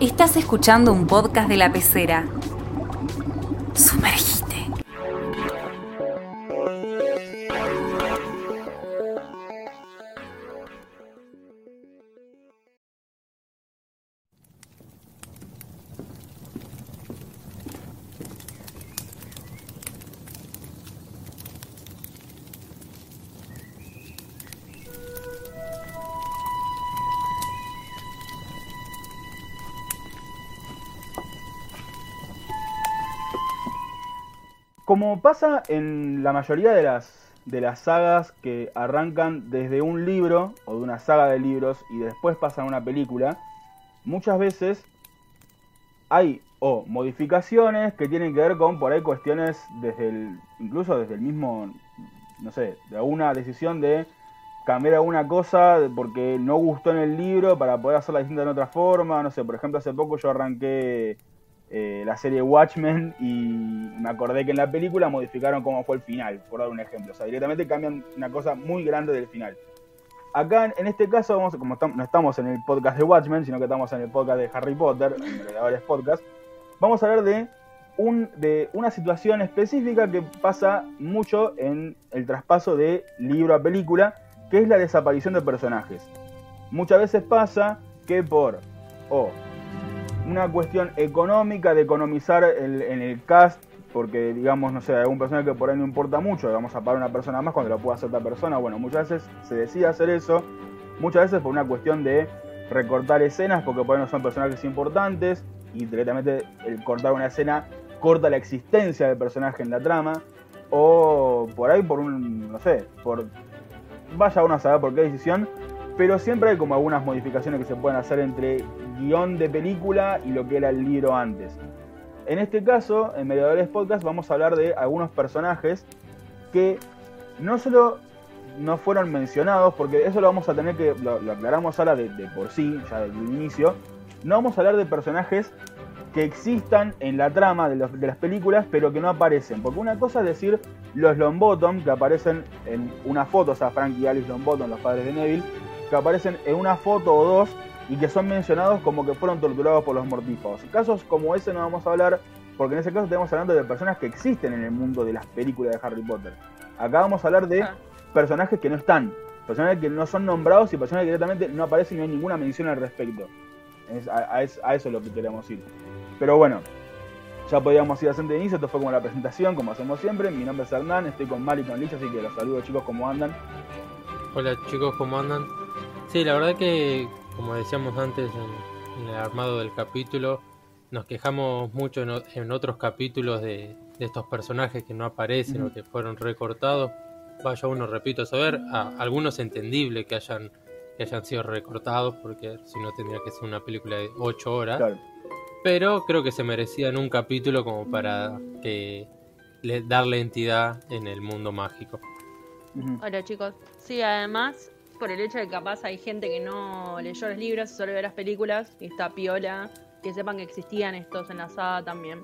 Estás escuchando un podcast de la pecera. Como pasa en la mayoría de las, de las sagas que arrancan desde un libro o de una saga de libros y después pasan a una película, muchas veces hay o modificaciones que tienen que ver con por ahí cuestiones desde el, incluso desde el mismo, no sé, de alguna decisión de cambiar alguna cosa porque no gustó en el libro para poder hacerla distinta de otra forma, no sé, por ejemplo hace poco yo arranqué eh, la serie Watchmen y me acordé que en la película modificaron cómo fue el final, por dar un ejemplo. O sea, directamente cambian una cosa muy grande del final. Acá en este caso, vamos, como no estamos en el podcast de Watchmen, sino que estamos en el podcast de Harry Potter, en varios podcasts, vamos a hablar de, un, de una situación específica que pasa mucho en el traspaso de libro a película, que es la desaparición de personajes. Muchas veces pasa que por o una cuestión económica de economizar en el cast, porque digamos, no sé, algún personaje que por ahí no importa mucho, vamos a pagar una persona más cuando lo pueda hacer otra persona, bueno, muchas veces se decide hacer eso, muchas veces por una cuestión de recortar escenas, porque por ahí no son personajes importantes, y directamente el cortar una escena corta la existencia del personaje en la trama, o por ahí por un, no sé, por... Vaya uno a saber por qué decisión, pero siempre hay como algunas modificaciones que se pueden hacer entre guion de película y lo que era el libro antes. En este caso, en Mediadores Podcast vamos a hablar de algunos personajes que no solo no fueron mencionados, porque eso lo vamos a tener que, lo, aclaramos ahora de, por sí, ya desde el inicio, no vamos a hablar de personajes que existan en la trama de, de, las películas, pero que no aparecen. Porque una cosa es decir los Longbottom, que aparecen en una foto, o sea, Frank y Alice Longbottom, los padres de Neville, que aparecen en una foto o dos y que son mencionados como que fueron torturados por los mortífagos. Casos como ese no vamos a hablar porque en ese caso estamos hablando de personas que existen en el mundo de las películas de Harry Potter. Acá vamos a hablar de ah. personajes que no están, personajes que no son nombrados y personajes que directamente no aparecen y no hay ninguna mención al respecto. a, eso es lo que queremos ir. Pero bueno, ya podíamos ir haciendo de inicio, esto fue como la presentación, como hacemos siempre. Mi nombre es Hernán, estoy con Mari y con Licha, así que los saludo chicos, ¿cómo andan? Hola chicos, ¿cómo andan? Sí, la verdad que como decíamos antes en, el armado del capítulo, nos quejamos mucho en, otros capítulos de, estos personajes que no aparecen o que fueron recortados. Vaya uno, repito, a saber, a, algunos entendible que hayan, que hayan sido recortados, porque si no tendría que ser una película de 8 horas. Pero creo que se merecían un capítulo como para que le, darle entidad en el mundo mágico. Hola chicos, sí, además por el hecho de que capaz hay gente que no leyó los libros, solo ve las películas y está piola, que sepan que existían estos en la saga también.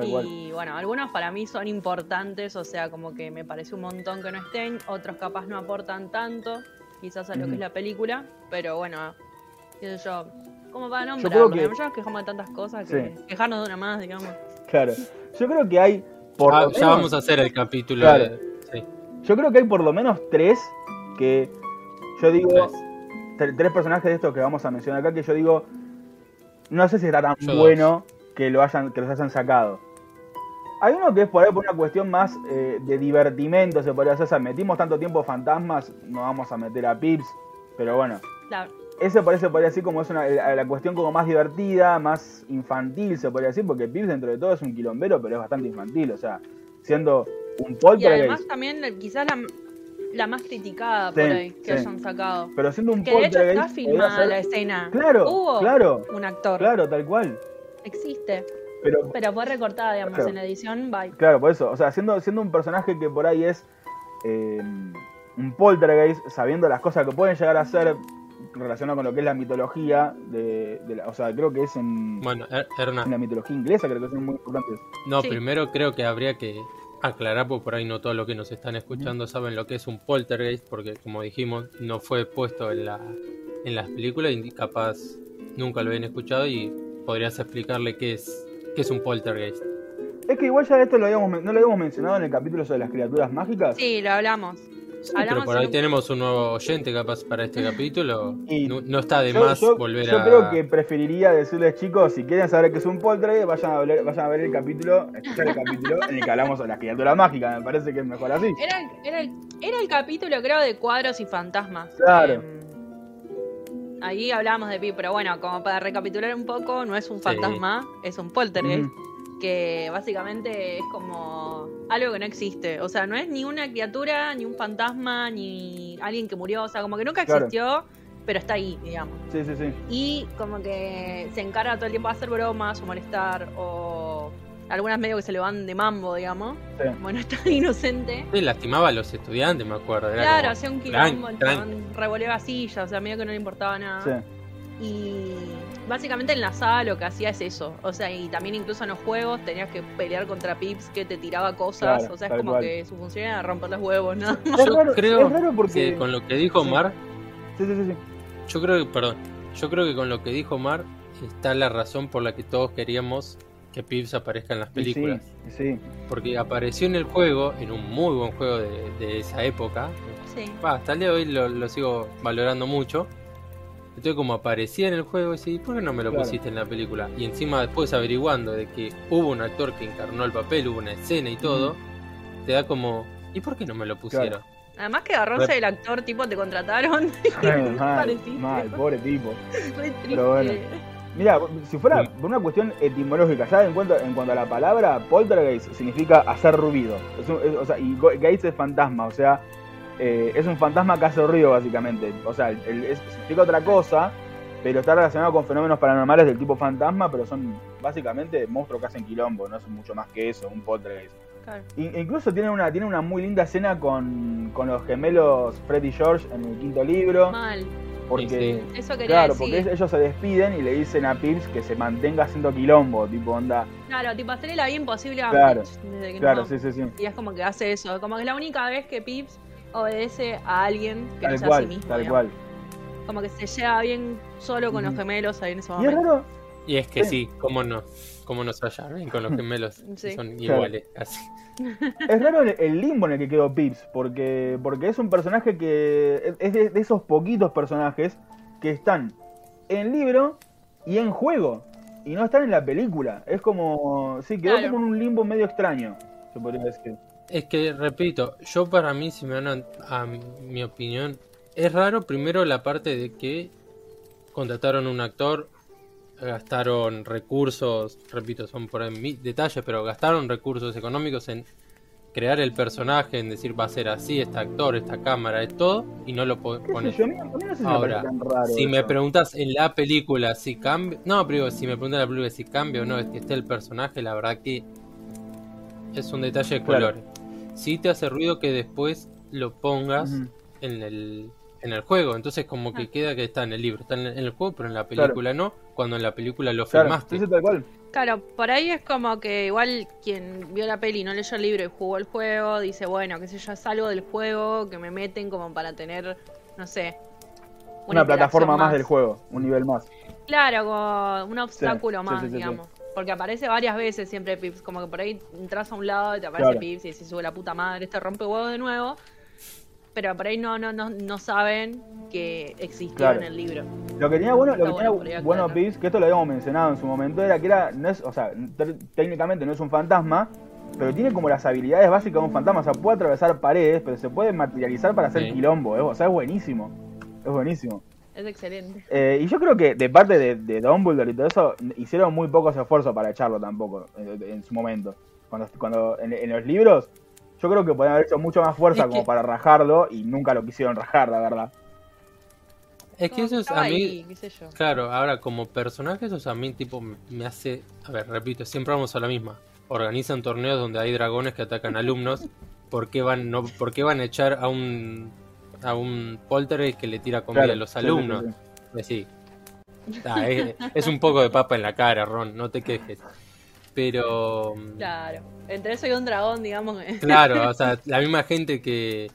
y bueno, algunos para mí son importantes, o sea, como que me parece un montón que no estén, otros capaz no aportan tanto, quizás a lo que es la película, pero bueno, qué sé yo, como para nombrar, que... nos quejamos de tantas cosas que quejarnos de una más, digamos. Claro, yo creo que hay... Por ah, ya vamos a hacer el capítulo. Yo creo que hay por lo menos tres que yo digo, tres. personajes de estos que vamos a mencionar acá que yo digo, no sé si está tan bueno que, lo hayan, que los hayan sacado. Hay uno que es por ahí por una cuestión más eh, de divertimento, se podría hacer. O sea, metimos tanto tiempo fantasmas, no vamos a meter a Pips, pero bueno. Claro. Ese parece podría decir como es una, la, cuestión como más divertida, más infantil, se podría decir, porque Pips dentro de todo es un quilombero, pero es bastante infantil, o sea, siendo un poltergeist. Y además también quizás la, la más criticada por ahí que hayan sacado. Pero siendo un Que de hecho está filmada la escena. Claro, Hubo claro. Un actor. Claro, tal cual. Existe. Pero, pero fue recortada, digamos, en la edición, bye. Claro, por eso. O sea, siendo, siendo un personaje que por ahí es eh, un poltergeist, sabiendo las cosas que pueden llegar a ser relacionado con lo que es la mitología de, la, o sea creo que es en bueno en la mitología inglesa creo que son muy importantes no primero creo que habría que aclarar, porque por ahí no todos los que nos están escuchando saben lo que es un poltergeist, porque como dijimos, no fue puesto en la, en las películas y capaz nunca lo habían escuchado y podrías explicarle qué es, qué es un poltergeist. Es que igual ya esto lo habíamos, men- no lo habíamos mencionado en el capítulo sobre las criaturas mágicas. Sí, lo hablamos. Sí, pero por ahí un- tenemos un nuevo oyente capaz para este capítulo. Y No, no está de Yo, más yo- volver yo a... creo que preferiría decirles, chicos, si quieren saber qué es un poltergeist, vayan a ver, vayan a ver el capítulo, escuchar el capítulo en el que hablamos sobre las criaturas mágicas. Me parece que es mejor así. Era, el- era, el, era el capítulo, creo, de cuadros y fantasmas. Claro. Em, ahí hablábamos de Pi, pero bueno, como para recapitular un poco, no es un fantasma, es un poltergeist. Que básicamente es como algo que no existe. O sea, no es ni una criatura, ni un fantasma, ni alguien que murió. O sea, como que nunca Claro. existió, pero está ahí, digamos. Sí, sí, sí. Y como que se encarga todo el tiempo de hacer bromas o molestar o algunas medio que se le van de mambo, digamos. Sí. Bueno, está inocente. Sí, lastimaba a los estudiantes, me acuerdo. Era Claro, hacía un "Tran- quilombo, revoleaba sillas, o sea, medio que no le importaba nada. sí. Y básicamente en la sala lo que hacía es eso. O sea, y también incluso en los juegos tenías que pelear contra Pips que te tiraba cosas. Claro, o sea, es como cual. que su función era romper los huevos, ¿no? Es Yo raro, creo es raro porque... que con lo que dijo Sí. Omar, Sí, sí, sí, sí. yo creo que, perdón, yo creo que con lo que dijo Omar está la razón por la que todos queríamos que Pips aparezca en las películas. Sí, sí. Porque apareció en el juego, en un muy buen juego de, de esa época. Sí. Hasta el día de hoy lo, lo sigo valorando mucho. Entonces como aparecía en el juego, decís, ¿por qué no me lo Claro. pusiste en la película? Y encima después averiguando de que hubo un actor que encarnó el papel, hubo una escena y todo, te da como, ¿y por qué no me lo pusieron? Además que agarrarse el actor, tipo, te contrataron. mal, mal, pobre tipo. Pero bueno. Mira, si fuera por una cuestión etimológica, ya en cuanto, en cuanto a la palabra, poltergeist significa hacer ruido. Es un- es- o sea, y geist es fantasma, o sea, eh, es un fantasma que hace ruido básicamente. O sea, el- es- significa otra cosa, pero está relacionado con fenómenos paranormales del tipo fantasma, pero son básicamente monstruos que hacen quilombo, no es mucho más que eso, un poltergeist. Claro. Incluso tiene una, tiene una muy linda escena con, con los gemelos Fred y George en el quinto libro. Mal. Porque, Sí, Eso quería claro, decir. porque ellos se despiden y le dicen a Pips que se mantenga haciendo quilombo, tipo onda. Claro, tipo, hacerle la vida imposible a Claro, Mitch, desde que Claro, no- sí, sí, sí. Y es como que hace eso. Como que es la única vez que Pips obedece a alguien que Tal no sea a cual, sí mismo. tal digamos. cual. Como que se lleva bien solo con los gemelos ahí en ese Y es momento. raro, Y es que Sí. sí, cómo no, cómo no se hallar bien con los gemelos, Sí. son Claro. iguales casi. es raro el, el limbo en el que quedó Pips, porque, porque es un personaje que es de, de esos poquitos personajes que están en libro y en juego, y no están en la película. Es como, sí, quedó Claro. como en un limbo medio extraño, se podría decir. Es que, repito, yo para mí, si me dan a, a mi opinión, es raro primero la parte de que contrataron un actor, gastaron recursos, repito, son por ahí detalles, pero gastaron recursos económicos en crear el personaje, en decir va a ser así, este actor, esta cámara, es todo, y no lo po- ¿Qué sé pones. yo? Si Ahora, Si me preguntas en la película si cambia, no, pero digo, si me preguntas en la película si cambia o no, es que esté el personaje, la verdad que es un detalle de Claro. colores. Sí te hace ruido que después lo pongas en el en el juego, entonces como que Ah. queda que está en el libro, está en el, juego, pero en la película no, cuando en la película lo Claro, filmaste. sí, sí, tal cual. Claro, por ahí es como que igual quien vio la peli y no leyó el libro y jugó el juego, dice, bueno, qué sé yo, es algo del juego que me meten como para tener, no sé. Una, plataforma más. del juego, un nivel más. Claro, como un obstáculo sí, más, sí, sí, sí. digamos. Porque aparece varias veces siempre Pips, como que por ahí entras a un lado y te aparece Claro. Pips y se sube la puta madre, este rompe huevo de nuevo. Pero por ahí no, no, no, no saben que existió Claro. en el libro. Lo que tenía bueno, lo que Está tenía bueno bueno aclarar. Pips, que esto lo habíamos mencionado en su momento, era que era, no es, o sea, te- técnicamente no es un fantasma, pero tiene como las habilidades básicas de un fantasma, o sea, puede atravesar paredes, pero se puede materializar para hacer Sí. quilombo, ¿eh? o sea, es buenísimo, es buenísimo. Es excelente. Eh, y yo creo que de parte de, de Dumbledore y todo eso, hicieron muy pocos esfuerzos para echarlo tampoco, en, en su momento. Cuando, cuando en, en los libros, yo creo que podían haber hecho mucho más fuerza Es como que- para rajarlo, y nunca lo quisieron rajar, la verdad. Es que eso es a mí, ahí, qué sé yo. Claro, ahora como personaje eso a mí tipo me me hace, a ver, repito, siempre vamos a la misma. Organizan torneos donde hay dragones que atacan alumnos. ¿Por qué van no por qué van a echar a un a un poltergeist que le tira comida Claro, a los alumnos? sí, sí. Decís, "Ah, es, es un poco de papa en la cara, Ron, no te quejes. Pero Claro. Entre eso y un dragón, digamos. que- claro, o sea, la misma gente que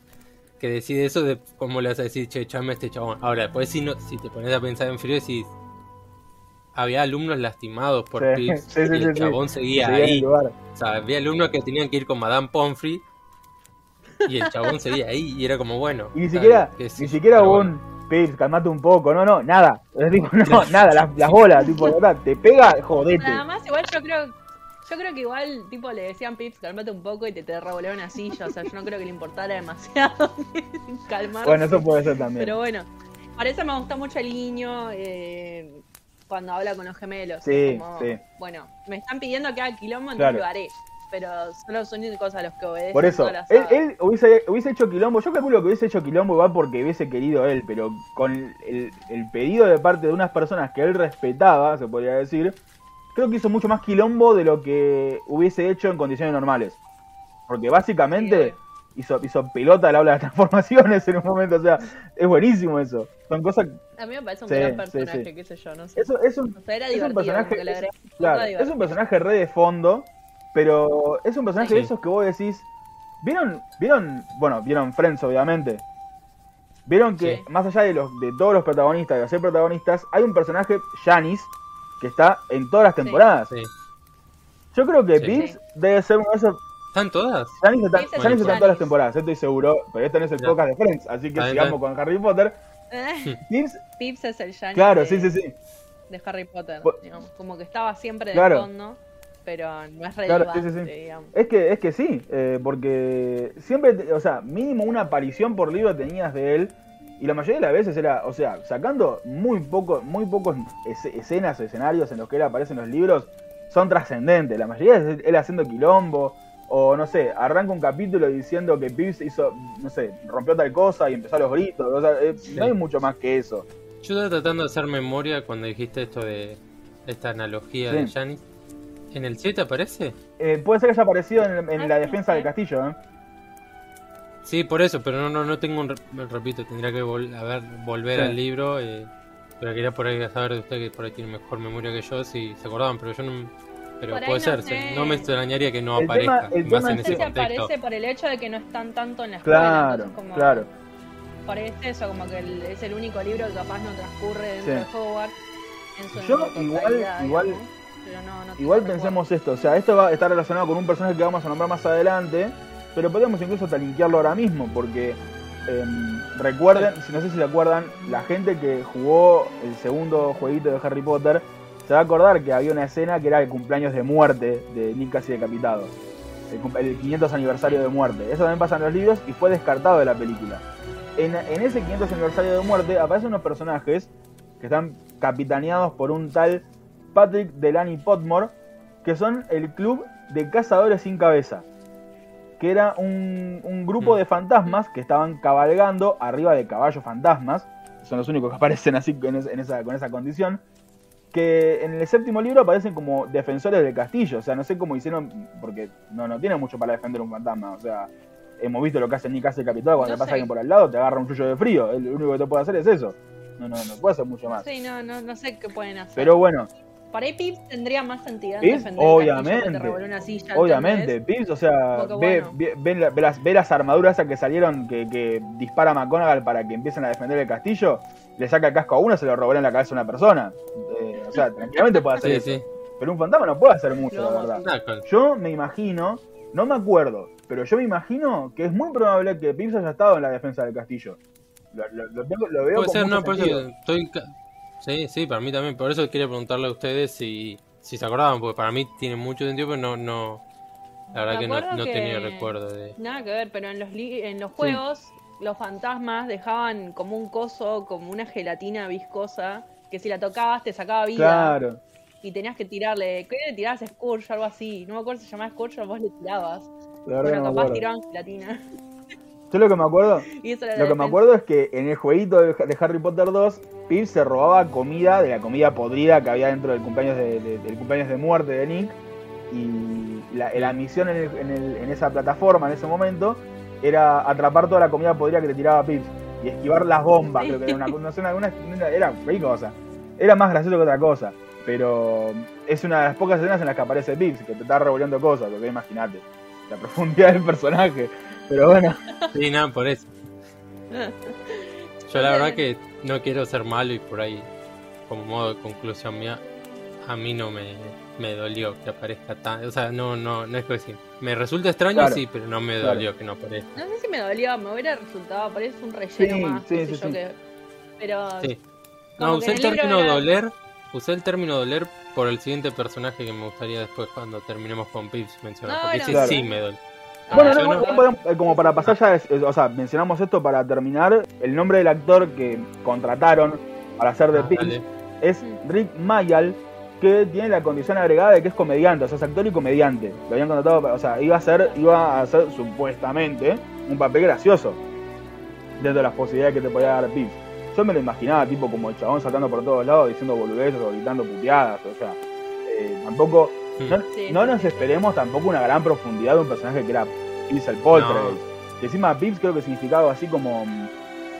que decide eso de cómo le vas a decir, che, echame a este chabón. Ahora, después si, no, si te pones a pensar en frío, decís, había alumnos lastimados por Sí, Pips sí, sí, y el sí, chabón sí. seguía ahí. O sea, había alumnos que tenían que ir con Madame Pomfrey y el chabón seguía ahí y era como, bueno. Y ni siquiera, ni siquiera hubo un Pips, calmate un poco, no, no, nada. Tipo, no, nada, las, las bolas, tipo, verdad, te pega, jodete. Nada más, igual yo creo, yo creo que igual, tipo, le decían Pips, calmate un poco y te, te revolea una silla. O sea, yo no creo que le importara demasiado calmarse. Bueno, eso puede ser también. Pero bueno, para eso me gusta mucho el niño eh, cuando habla con los gemelos. Sí, Como, sí. Bueno, me están pidiendo que haga quilombo, entonces Claro. lo haré. Pero solo son cosas a los que obedecen. Por eso, él, él hubiese, hubiese hecho quilombo, yo calculo que hubiese hecho quilombo igual porque hubiese querido él, pero con el, el pedido de parte de unas personas que él respetaba, se podría decir, creo que hizo mucho más quilombo de lo que hubiese hecho en condiciones normales. Porque básicamente Sí, hizo, hizo pelota al habla de transformaciones en un momento, o sea, es buenísimo eso. Son cosas... A mí me parece un Sí, gran personaje, sí. qué sé yo, no sé. Eso, es un, O sea, era es un divertido. personaje... es- claro, es un personaje re de fondo, pero es un personaje de esos que vos decís... ¿Vieron, vieron, bueno, vieron Friends obviamente? Vieron que Sí. más allá de los de todos los protagonistas, de los seis protagonistas, hay un personaje, Janice, que está en todas las temporadas. Sí. Yo creo que Sí. Pips Sí. debe ser uno de esos... ¿Están todas? Janice está, Pips Janice en todas las Janice. temporadas, estoy seguro, pero este no es el Ya. podcast de Friends, así que sigamos con Harry Potter. Eh, Pips, Pips es el Janis claro, de, sí, sí, sí. de Harry Potter, Po- digamos. Como que estaba siempre de Claro. fondo, pero no es relevante, sí, sí, sí. digamos. Es que, es que sí, eh, porque siempre, o sea, mínimo una aparición por libro tenías de él. Y la mayoría de las veces era, o sea, sacando muy poco, muy pocos es- escenas o escenarios en los que él aparece en los libros, son trascendentes. La mayoría es él haciendo quilombo, o no sé, arranca un capítulo diciendo que Pips hizo, no sé, rompió tal cosa y empezó a los gritos. O sea, eh, no hay mucho más que eso. Yo estaba tratando de hacer memoria cuando dijiste esto de esta analogía Sí. de Janis. ¿En el 7 aparece? Eh, puede ser que haya aparecido en, en la defensa del castillo, ¿eh? Sí, por eso, pero no, no, no tengo un... re- Repito, tendría que vol- a ver, volver Sí. al libro. eh, pero quería por ahí saber de usted que por ahí tiene mejor memoria que yo, si se acordaban, pero yo no... Pero Por puede no ser, sé. no me extrañaría que no El tema- aparezca, el más tema en es ese si contexto. aparece por el hecho de que no están tanto en la escuela. Claro, como claro. Parece eso, como que el- es el único libro que capaz no transcurre dentro Sí. de Hogwarts. En su Yo igual- igual- digamos, pero no- no tengo Igual pensemos esto, o sea, esto va a estar relacionado con un personaje que vamos a nombrar más adelante, pero podemos incluso hasta linkearlo ahora mismo, porque em, recuerden, si no sé si se acuerdan, la gente que jugó el segundo jueguito de Harry Potter se va a acordar que había una escena que era el cumpleaños de muerte de Nick casi decapitado. El, el 500 aniversario de muerte. Eso también pasa en los libros y fue descartado de la película. En, en ese 500 aniversario de muerte aparecen unos personajes que están capitaneados por un tal Patrick Delaney Potmore, que son el club de cazadores sin cabeza, que era un, un grupo Mm. de fantasmas que estaban cabalgando arriba de caballos fantasmas, son los únicos que aparecen así en es- en esa, con esa condición, que en el séptimo libro aparecen como defensores del castillo, o sea, no sé cómo hicieron, porque no, no tienen mucho para defender un fantasma, o sea, hemos visto lo que hace Nick hace el capitán cuando No le pasa alguien por al lado, te agarra un chullo de frío, lo único que te puede hacer es eso, no, no, no puede hacer mucho más. Sí, no, no, no sé qué pueden hacer. Pero bueno, Para ahí Pips tendría más sentido obviamente. una silla. Obviamente. Pips, o sea, ve, bueno. ve- ve la- ve las, ve las armaduras esas que salieron que, que dispara McGonagall para que empiecen a defender el castillo, le saca el casco a uno, se lo robó en la cabeza a una persona. Eh, o sea, tranquilamente puede hacer Sí, eso. sí. Pero un fantasma no puede hacer mucho, la a verdad. Yo me imagino, no me acuerdo, pero yo me imagino que es muy probable que Pips haya estado en la defensa del castillo. Lo, lo- lo tengo- lo veo Puede con ser, no, por eso estoy... Sí, sí, para mí también. Por eso quería preguntarle a ustedes si, si se acordaban, porque para mí tiene mucho sentido, pero no... no la verdad que no, acuerdo no que- tenía recuerdo de... Nada que ver, pero en los, li- en los juegos los fantasmas dejaban como un coso, como una gelatina viscosa, que si la tocabas te sacaba vida. Claro. Y tenías que tirarle, ¿qué le tirabas? Scourge o algo así. No me acuerdo si se llamaba Scourge o vos le tirabas. La verdad Pero capaz tiraban gelatina. Yo lo que me acuerdo Lo que me acuerdo es que en el jueguito de, Harry Potter 2, Pips se robaba comida de la comida podrida que había dentro del cumpleaños de, de- del cumpleaños de muerte de Nick. Y la, la misión en, el- en el- en esa plataforma en ese momento era atrapar toda la comida podrida que le tiraba Pips y esquivar las bombas. Sí. Creo que era una, no sé, una- una- era cosa. Era más gracioso que otra cosa. Pero es una de las pocas escenas en las que aparece Pips, que te está revolviendo cosas, porque imagínate la profundidad del personaje. Pero bueno. Sí, nada, por eso. Yo la verdad que no quiero ser malo y por ahí, como modo de conclusión mía, a mí no me, me dolió que aparezca tan... O sea, no, no, no es que decir. Me resulta extraño, Claro, sí, pero no me claro. dolió que no aparezca. No sé si me dolió, me hubiera resultado, parece un relleno Sí, más. sí, sí, sé yo sí. que- Pero No, usé el el término era- doler, usé el término doler por el siguiente personaje que me gustaría después cuando terminemos con Pips mencionar, No, porque bueno. ese Claro. sí me dolió. Bueno, Ah, no, bueno, podemos- eh, como para pasar ya, es- es- o sea, mencionamos esto para terminar. El nombre del actor que contrataron para hacer de Ah, dale. es. Rick Mayall, que tiene la condición agregada de que es comediante, o sea, es actor y comediante. Lo habían contratado, para- o sea, iba a ser, iba a hacer supuestamente un papel gracioso dentro de las posibilidades que te podía dar Pips. Yo me lo imaginaba, tipo como el chabón saltando por todos lados, diciendo boludeces o gritando puteadas, o sea, eh, tampoco. No, Sí, no sí, nos sí. esperemos tampoco una gran profundidad de un personaje que era Pips el Poltergeist. Que encima Pips creo que significaba algo así como. mm,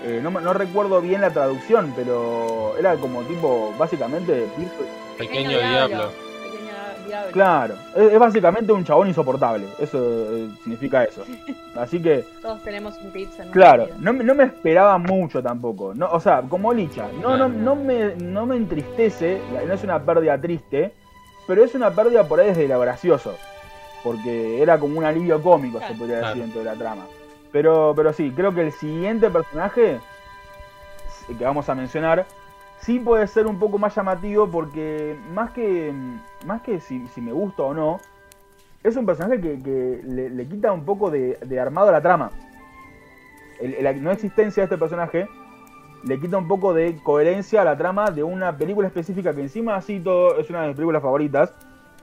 eh, no, no recuerdo bien la traducción, pero era como tipo, básicamente, Pips. Pequeño diablo. Pequeño diablo. Claro, es, es básicamente un chabón insoportable. Eso eh, significa eso. Así que, Todos tenemos un pizza en claro, no, me- no me esperaba mucho tampoco. No, o sea, como Licha, no, no, no, me, no me entristece, no es una pérdida triste, pero es una pérdida por ahí desde lo gracioso. Porque era como un alivio cómico, se podría decir, Claro. dentro de la trama. Pero, pero sí, creo que el siguiente personaje que vamos a mencionar sí puede ser un poco más llamativo porque más que más que si, si me gusta o no, es un personaje que, que le, le quita un poco de, de armado a la trama. El- la no existencia de este personaje le quita un poco de coherencia a la trama de una película específica que encima así todo es una de mis películas favoritas,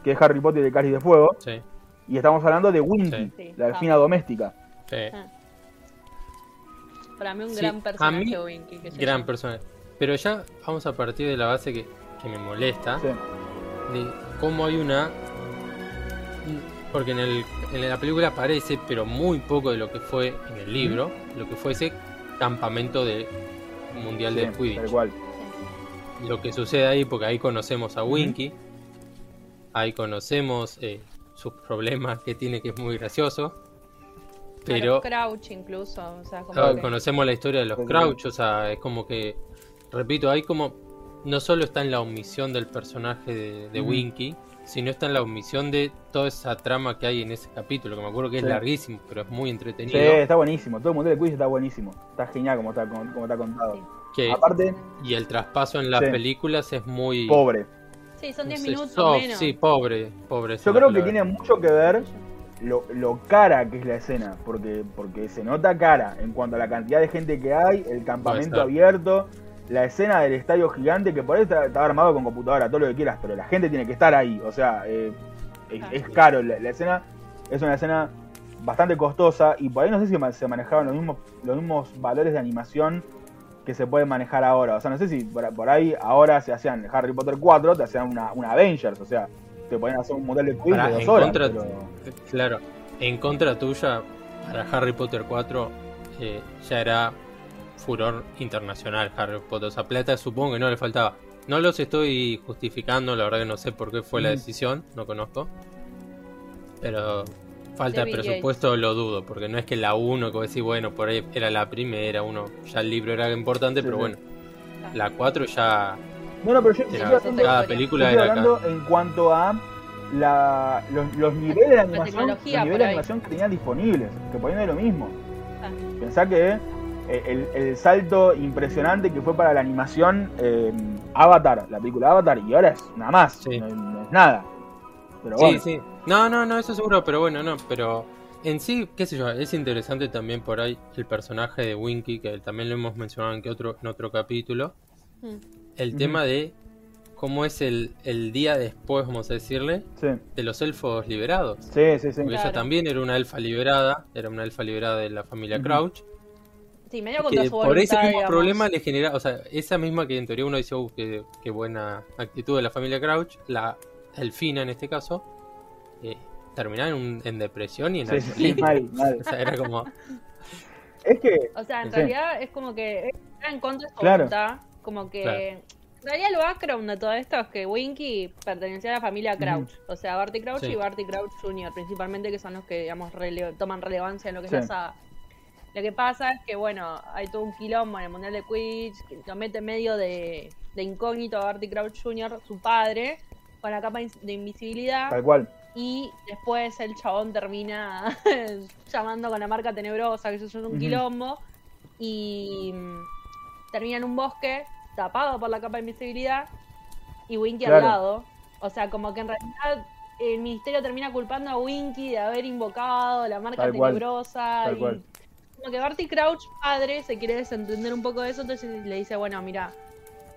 que es Harry Potter y el Cáliz de Fuego, Sí, y estamos hablando de Winky, Sí. Sí, la ah. delfina doméstica. sí. Para mí un Sí, gran personaje mí, Winky. que Gran llama. persona. Pero ya vamos a partir de la base que, que me molesta. Sí. de cómo hay una porque en, el, en la película aparece pero muy poco de lo que fue en el libro lo que fue ese campamento de mundial de Sí, Quidditch cual. lo que sucede ahí porque ahí conocemos a Winky ahí conocemos eh, sus problemas que tiene que es muy gracioso A pero los Crouch incluso. O sea, como Claro, que- conocemos la historia de los Sí. Crouch, o sea, es como que, repito, hay como, no solo está en la omisión del personaje de, de. Winky, sino está en la omisión de toda esa trama que hay en ese capítulo, que me acuerdo que es Sí. larguísimo, pero es muy Sí, entretenido. está buenísimo. Todo el mundo de Quidditch está buenísimo. Está genial como está, como, como está contado. Sí. que, Aparte, y el traspaso en las Sí. películas es muy... pobre. Sí, son no 10 sé, minutos soft, menos. Sí, pobre, pobre. Yo creo que tiene mucho que ver lo, lo cara que es la escena, porque, porque se nota cara en cuanto a la cantidad de gente que hay, el campamento abierto, la escena del estadio gigante, que por ahí está, está armado con computadora, todo lo que quieras, pero la gente tiene que estar ahí, o sea, eh, es, caro, la, la escena es una escena bastante costosa y por ahí no sé si se manejaban los mismos, los mismos valores de animación que se pueden manejar ahora, o sea, no sé si por, por ahí ahora se hacían Harry Potter 4, te hacían una, una Avengers, o sea, te podían hacer un modelo de Pará, de dos horas, contra- pero- Claro, en contra tuya, para Harry Potter 4 eh, ya era furor internacional Harry Potter. O sea, plata supongo que no le faltaba. No los estoy justificando, la verdad que no sé por qué fue la Mm. decisión, no conozco. Pero falta de presupuesto lo dudo, porque no es que la 1 que vos decís, bueno, por ahí era la primera, uno ya el libro era importante, Sí, pero sí. bueno, la 4 ya No, no, pero yo, yo era, estoy hablando, cada yo película estoy era hablando acá. en cuanto a la, los, los niveles de animación, los niveles de animación que tenían disponibles, que por ahí no es lo mismo. Ah, Pensá que el, el salto impresionante que fue para la animación eh, Avatar, la película Avatar, y ahora es nada más, Sí. no, no es nada. Pero Sí, bueno, sí. No, no, no, eso seguro, pero bueno, no, pero en sí, qué sé yo, es interesante también por ahí el personaje de Winky, que también lo hemos mencionado en, que otro, en otro capítulo, mm. el tema de cómo es el, el día después, vamos a decirle, sí, de los elfos liberados. sí, sí, sí. Porque ella también era una elfa liberada, era una elfa liberada de la familia. Crouch, Sí, medio contra que su por ese mismo digamos. problema le genera, o sea, esa misma que en teoría uno dice, uh, qué, qué buena actitud de la familia Crouch, la elfina en este caso, eh, terminaba en, un- en depresión y en Sí, sí, mal, mal. O sea, era como, Es que, O sea, en Sí. realidad es como que está en contra de su Claro. voluntad. Como que. Claro. En realidad, lo background de todo esto es que Winky pertenecía a la familia Crouch. O sea, Barty Crouch Sí. y Barty Crouch Jr., principalmente, que son los que, digamos, rele- toman relevancia en lo que Sí. es la saga. Lo que pasa es que, bueno, hay todo un quilombo en el Mundial de Quidditch, que lo mete en medio de, de incógnito a Barty Crouch Jr., su padre, con la capa de invisibilidad. Tal cual. Y después el chabón termina llamando con la marca tenebrosa, que eso es un quilombo. Y mm, termina en un bosque, tapado por la capa de invisibilidad, y Winky Claro. al lado. O sea, como que en realidad el ministerio termina culpando a Winky de haber invocado la marca Tal tenebrosa. Tal y cual. Como que Barty Crouch, padre, se quiere desentender un poco de eso, entonces le dice, bueno, mira,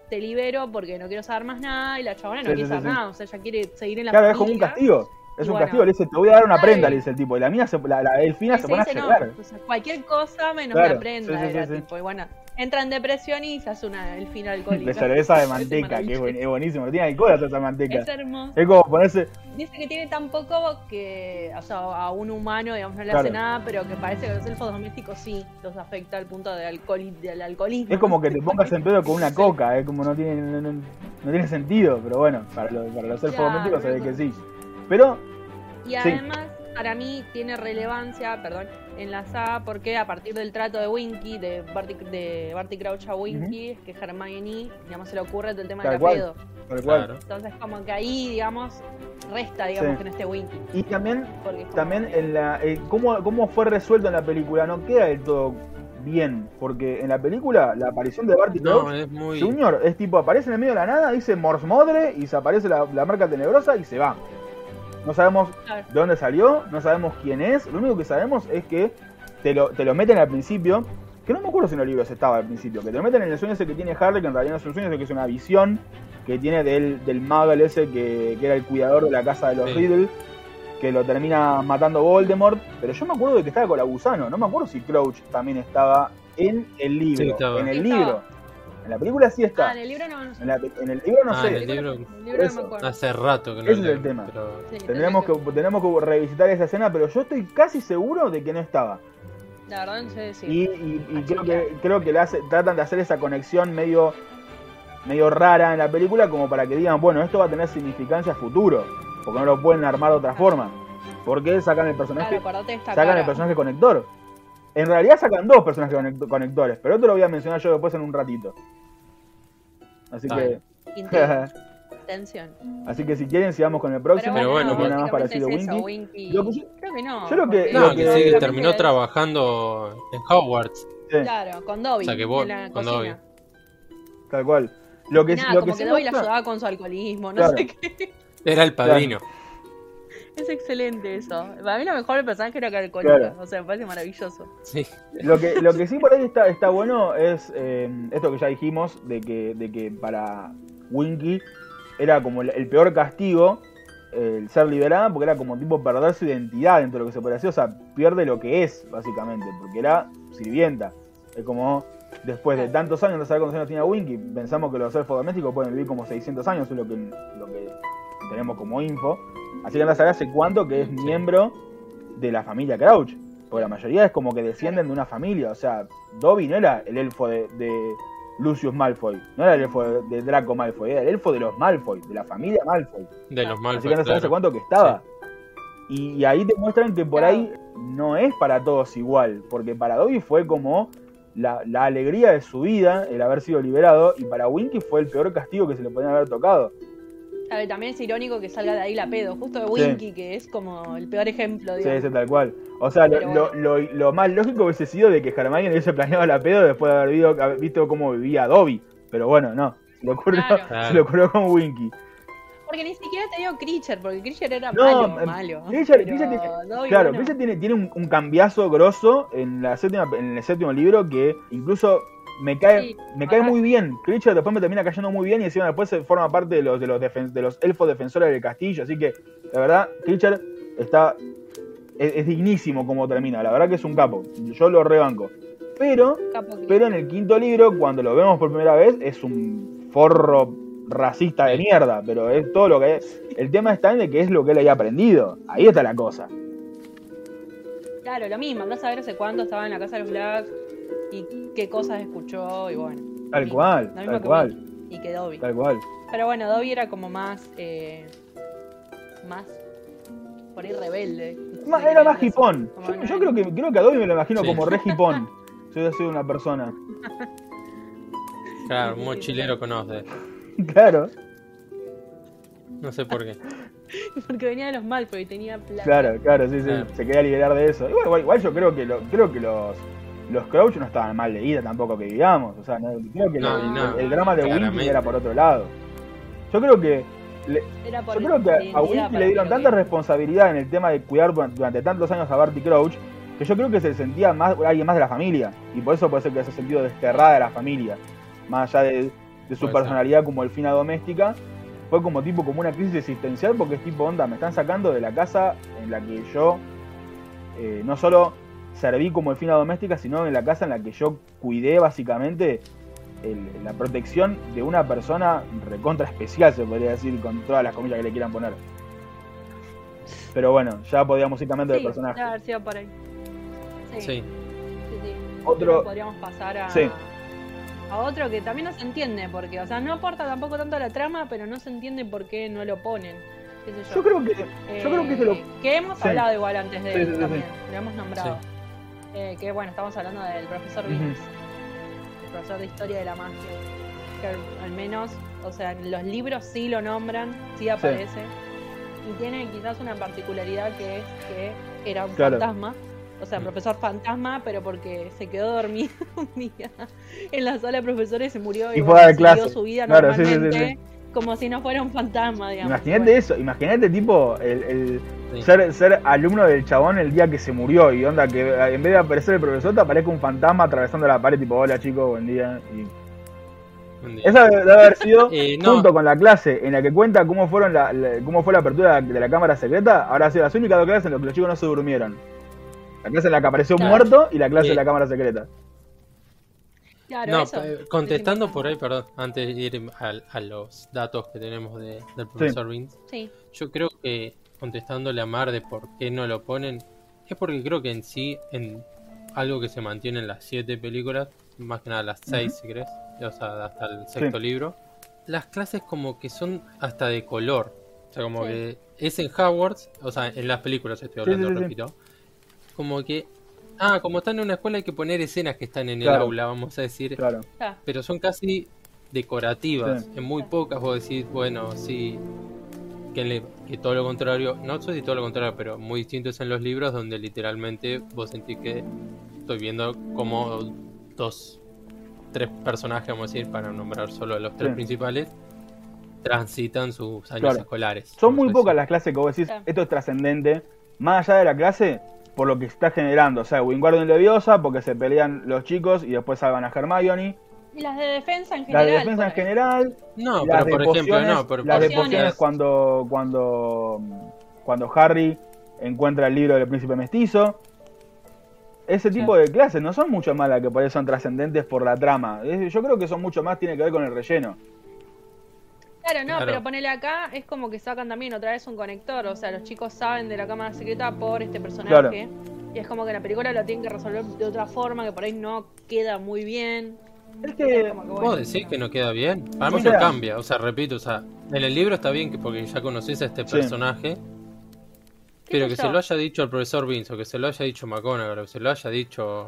te libero porque no quiero saber más nada. Y la chabona no Sí, quiere sí, saber sí, nada, o sea, ella quiere seguir en la Claro, es como un familia. castigo. Es Y un bueno. castigo. Le dice, te voy a dar una prenda, le dice el tipo. Y la mía, se, la, la delfina se pone a dice, llorar. sea, cualquier cosa menos Claro, la prenda sí, sí, era sí. tipo, y bueno, entra en depresión y se hace una, el final alcohólico. De cerveza de manteca, que es, buen- es buenísimo. No tiene alcohol de manteca. Es hermoso. Es como ponerse. Dice que tiene tan poco que, o sea, a un humano, digamos, no le Claro. hace nada, pero que parece que los elfos domésticos sí los afecta al punto de alcohol, del alcoholismo. Es como que te pongas en pedo con una coca. Es como no tiene, no, no- no tiene sentido. Pero bueno, para, los- para los elfos Claro, domésticos se ve que sí. Pero, Y Sí. además, para mí tiene relevancia, perdón, en la saga porque a partir del trato de Winky, de Barty, de Barty Crouch a Winky, es que Hermione, digamos, se le ocurre todo el tema del pedo. tal cual. Claro. Entonces, como que ahí, digamos, resta, digamos, Sí. que no esté Winky. Y también como- también en la eh, cómo, cómo fue resuelto en la película no queda del todo bien porque en la película la aparición de Barty No, Crouch es muy. Junior es tipo aparece en el medio de la nada dice Morse Modre y se aparece la, la marca tenebrosa y se va no sabemos Claro. de dónde salió no sabemos quién es lo único que sabemos es que te lo, te lo meten al principio que no me acuerdo si en los libros estaba al principio que te lo meten en el sueño ese que tiene Harry que en realidad no es un sueño sino que es una visión que tiene del, del Muggle ese que, que era el cuidador de la casa de los Sí. Riddle que lo termina matando Voldemort, pero yo me acuerdo de que estaba con la gusano, no me acuerdo si Crouch también estaba en el libro, Sí, estaba. en el Sí, estaba. En la película sí está. Ah, en el libro no, no sé. En, la- en el libro no Ah, sé. en el libro- En el libro no Eso. me acuerdo. Hace rato que no Ese es el tema. pero- Sí, que, tenemos que revisitar esa escena, pero yo estoy casi seguro de que no estaba. La verdad no sé decir. Y, y- y Ah, creo que creo que le hace- tratan de hacer esa conexión medio medio rara en la película como para que digan, bueno, esto va a tener significancia a futuro, porque no lo pueden armar de otra forma. Porque sacan el personaje Claro, sacan cara. el personaje conector. En realidad sacan dos personajes conect- conectores, pero esto lo voy a mencionar yo después en un ratito. Así que, Dale. Inten- Intención. así que si quieren sigamos con el próximo. Pero bueno, que tiene nada más básicamente parecido es Winky. Winky. Que yo- Creo que no. yo lo que- No, lo que que- sí, terminó es- trabajando en Hogwarts. Sí, Claro, con Dobby. O sea, que vos- en la con cocina. tal cual. Lo que, nada, lo como que que, sí Dobby la ayudaba con su alcoholismo, no Claro. sé qué. Era el padrino. Es excelente eso. Para mí lo mejor del personaje era que. Claro. O sea, me parece maravilloso. Sí. Lo que, lo que sí por ahí está, está bueno es eh, esto que ya dijimos, de que, de que para Winky era como el, el peor castigo eh, el ser liberada, porque era como tipo perder su identidad dentro de lo que se puede hacer, o sea, pierde lo que es, básicamente, porque era sirvienta. Es como, después de tantos años de saber cuántos años tenía Winky, pensamos que los elfos domésticos pueden vivir como 600 años, es lo que, lo que tenemos como info. Así que anda a saber hace cuánto que es miembro de la familia Crouch. Porque la mayoría es como que descienden de una familia. O sea, Dobby no era el elfo de, de Lucius Malfoy. No era el elfo de, Draco Malfoy. Era el elfo de los Malfoy, de la familia Malfoy. De los Así Malfoy, que no sabes hace claro. cuánto que estaba. Y, y ahí te muestran que por Claro. ahí no es para todos igual. Porque para Dobby fue como la, la alegría de su vida el haber sido liberado. Y para Winky fue el peor castigo que se le podía haber tocado. A ver, también es irónico que salga de ahí la pedo. Justo de Sí. Winky, que es como el peor ejemplo, Sí, digamos. ese tal cual. O sea, lo, lo, lo- lo más lógico hubiese sido de que Hermione hubiese planeado la pedo después de haber visto, cómo vivía Dobby. Pero bueno, no. Se le ocurrió, Claro. se le ocurrió con Winky. Porque ni siquiera te digo Creature, porque Creature era No, malo, em, malo. Creature- Pero Creature tiene- Claro, bueno. Creature tiene, tiene un, un cambiazo grosso en, la séptima, en el séptimo libro que incluso me cae, Sí, me cae muy bien. Creature después me termina cayendo muy bien y encima después se forma parte de los, de los, defen- de los elfos defensores del castillo. Así que, la verdad, Creature está es, es dignísimo como termina. La verdad que es un capo. Yo lo rebanco. Pero Capo. Pero en el quinto libro, cuando lo vemos por primera vez, es un forro racista de mierda. Pero es todo lo que es. El tema está en de que es lo que él haya aprendido. Ahí está la cosa. Claro, lo mismo, andás a ver hace cuánto estaba en la casa de los Blacks y qué cosas escuchó y bueno. Tal cual, tal cual. Y que Dobby. Tal cual. Pero bueno, Dobby era como más. Eh, más. por ahí rebelde. Ma- se era más hipón. Yo, no yo creo que creo que a Dobby me lo imagino Sí. como re hipón. Soy soy una persona. Claro, un mochilero conoce. Claro, No sé por qué. Porque venía de los Malfoy y tenía plata. claro, claro, sí, sí. Claro. Se quería liberar de eso. Igual, igual, igual yo creo que lo, creo que los los Crouch no estaban mal de vida tampoco que digamos. O sea, no- creo que No, lo- no, el, el drama de. Winky era por otro lado. Yo creo que le- Era por Yo creo que a Winky le dieron tanta responsabilidad en el tema de cuidar durante, durante tantos años a Barty Crouch que yo creo que se sentía más alguien más de la familia y por eso puede ser que se ha sentido desterrada de la familia más allá de, de su personalidad como elfina doméstica fue como tipo como una crisis existencial porque es tipo onda me están sacando de la casa en la que yo eh, no solo serví como elfina doméstica sino en la casa en la que yo cuidé básicamente el- la protección de una persona recontra especial, se podría decir, con todas las comillas que le quieran poner. Pero bueno, ya podíamos ir cambiando de personaje. debe haber sido por ahí. Sí, sí, Sí. sí. Otro- Podríamos pasar a, Sí. a otro que también no se entiende, porque, o sea, no aporta tampoco tanto a la trama, pero no se entiende por qué no lo ponen. yo. Yo creo que, yo creo que se lo... Eh, que hemos Sí. hablado igual antes de Sí, él sí, sí, también, lo hemos nombrado. Eh, que bueno, estamos hablando del profesor. Vince, el profesor de historia de la magia. Que al, al menos, o sea, en los libros sí lo nombran, sí aparece. Y tiene quizás una particularidad que es que era un Claro. fantasma. O sea, Mm. profesor fantasma, pero porque se quedó dormido un día en la sala de profesores se murió y, Y fue bueno, clase. su vida Claro, sí, sí, sí, normalmente, como si no fuera un fantasma, digamos. Imagínate Bueno, eso, imagínate tipo el, el Sí. ser, ser alumno del chabón el día que se murió y onda que en vez de aparecer el profesor te aparezca un fantasma atravesando la pared tipo hola chicos, buen día. Y... Día. Esa debe haber sido Eh, no. junto con la clase en la que cuenta cómo fueron la, la- cómo fue la apertura de la cámara secreta, habrá sido las únicas dos clases en las que los chicos no se durmieron. La clase en la que apareció Claro. muerto y la clase de la cámara secreta. Claro, No, eso eh, es contestando por ahí, perdón, antes de ir a, a los datos que tenemos de- del profesor Vince, Sí. yo creo que contestándole a Mar de por qué no lo ponen, es porque creo que en sí, en algo que se mantiene en las siete películas, más que nada las seis si querés, o sea, hasta el sexto libro, las clases como que son hasta de color. O sea, como Sí. que es en Hogwarts, o sea, en las películas estoy hablando, sí, sí, sí. repito. Como que, ah, como están en una escuela hay que poner escenas que están en el aula, vamos a decir, Claro. Pero son casi decorativas. Sí. En muy pocas vos decís, bueno, sí, que, le- que todo lo contrario, no sé si todo lo contrario, pero muy distintos en los libros donde literalmente vos sentís que estoy viendo como dos, tres personajes, vamos a decir, para nombrar solo a los tres Sí. principales, transitan sus años Claro. escolares. Son muy pocas las clases que vos decís, esto es trascendente, más allá de la clase, por lo que está generando. O sea, Wingardium Leviosa, porque se pelean los chicos y después salvan a Hermione. y las de defensa en general. de defensa en general, No, las pero de por ejemplo, no, pero las de pociones. cuando, cuando, cuando Harry encuentra el libro del príncipe mestizo. Ese tipo de clases no son mucho más las que por eso son trascendentes por la trama. Yo creo que son mucho más, tiene que ver con el relleno. Claro, no, Claro. pero ponele acá, es como que sacan también otra vez un conector. O sea, los chicos saben de la cámara secreta por este personaje. Y es como que la película lo tienen que resolver de otra forma, que por ahí no queda muy bien. Es que Como que, bueno. ¿Vos decís que no queda bien? Para mí O no sea- cambia, o sea, repito, o sea, en el libro está bien que porque ya conocés a este Sí. personaje, pero que yo? se lo haya dicho el profesor Vince, o que se lo haya dicho McGonagall, o que se lo haya dicho.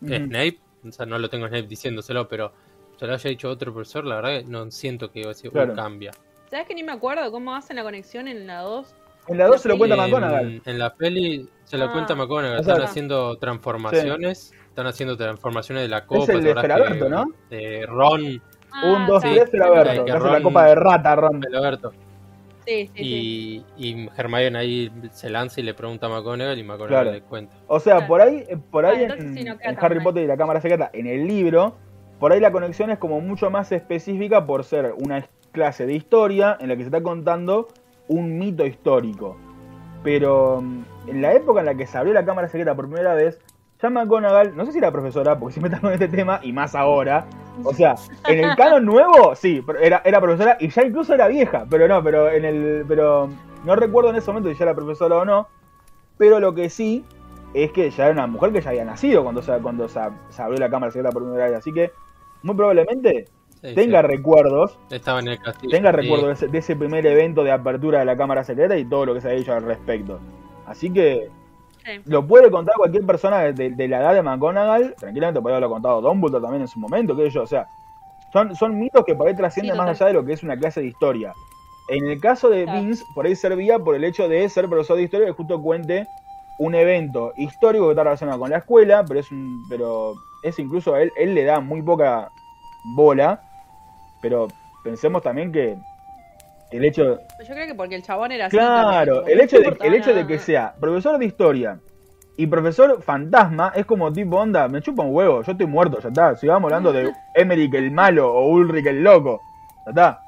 Snape, o sea, no lo tengo Snape diciéndoselo, pero se lo haya dicho otro profesor, la verdad que no siento que "Uy, Claro. cambia. ¿Sabes que ni me acuerdo cómo hacen la conexión en la 2? en la 2 se lo cuenta En- McGonagall. En la peli se lo Ah. cuenta sea, están haciendo transformaciones, están haciendo transformaciones de la copa, el ¿te de Felaberto, que- ¿no? De Ron, Ah, Un, dos, sí. tres, Felaberto. Hace la copa de rata, Ron. Felaberto. Sí, sí, sí. Y, y Hermione ahí se lanza y le pregunta a McGonagall y Claro. le cuenta. O sea, Claro. por ahí, eh, por ahí Ah, en, no Harry. Potter y la Cámara Secreta, en el libro, por ahí la conexión es como mucho más específica por ser una clase de historia en la que se está contando un mito histórico. Pero mm, en la época en la que se abrió la Cámara Secreta por primera vez, ya McGonagall, no sé si era profesora, porque siempre está con este tema, y más ahora. O sea, en el canon nuevo, sí, era, era profesora y ya incluso era vieja, pero no, pero en el. Pero no recuerdo en ese momento si ya era profesora o no. Pero lo que sí es que ya era una mujer que ya había nacido cuando se, cuando se abrió la cámara secreta por primera vez. Así que muy probablemente Sí, tenga sí. recuerdos, Estaba en el castillo. tenga recuerdos de ese, de ese primer evento de apertura de la cámara secreta y todo lo que se ha dicho al respecto. Así que Sí. lo puede contar cualquier persona de, la edad de McGonagall, tranquilamente podría haberlo contado Dumbledore también en su momento, qué sé yo, o sea, son, son mitos que por ahí trascienden Sí, más allá de lo que es una clase de historia. En el caso de Claro. Vince, por ahí servía por el hecho de ser profesor de historia que justo cuente un evento histórico que está relacionado con la escuela, pero es un, pero es incluso a él, él le da muy poca bola, pero pensemos también que el hecho Yo creo que porque el chabón era así. Claro, también, el hecho, de, el hecho de que sea profesor de historia y profesor fantasma es como tipo onda, me chupa un huevo, yo estoy muerto, ya está. Si vamos hablando de Emerick el malo o Ulrich el loco, ya está.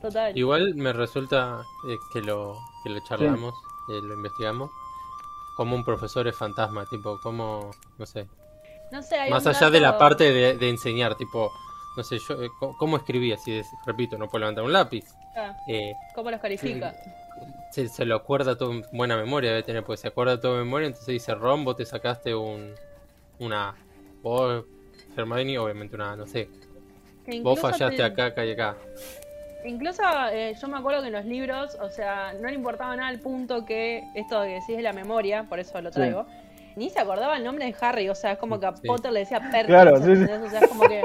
Total. Igual me resulta eh, que lo que lo charlamos, eh, lo investigamos, como un profesor es fantasma, tipo, como, no sé, No sé, hay más allá de la parte de, de enseñar, tipo, no sé, yo, eh, ¿cómo escribía? Si, es- repito, no puedo levantar un lápiz. Ah, Eh, ¿Cómo los califica? se, se lo acuerda todo en buena memoria debe tener, pues se acuerda todo memoria, entonces dice Rombo, te sacaste un una vos Hermione, obviamente una, no sé, Que vos fallaste te- acá, acá y acá. Incluso eh, yo me acuerdo que en los libros, o sea, no le importaba nada el punto que esto que decís de la memoria, por eso lo Sí. traigo. Ni se acordaba el nombre de Harry, o sea, es como que a Sí. Potter le decía Perkins, Claro, sí. O sea, es como que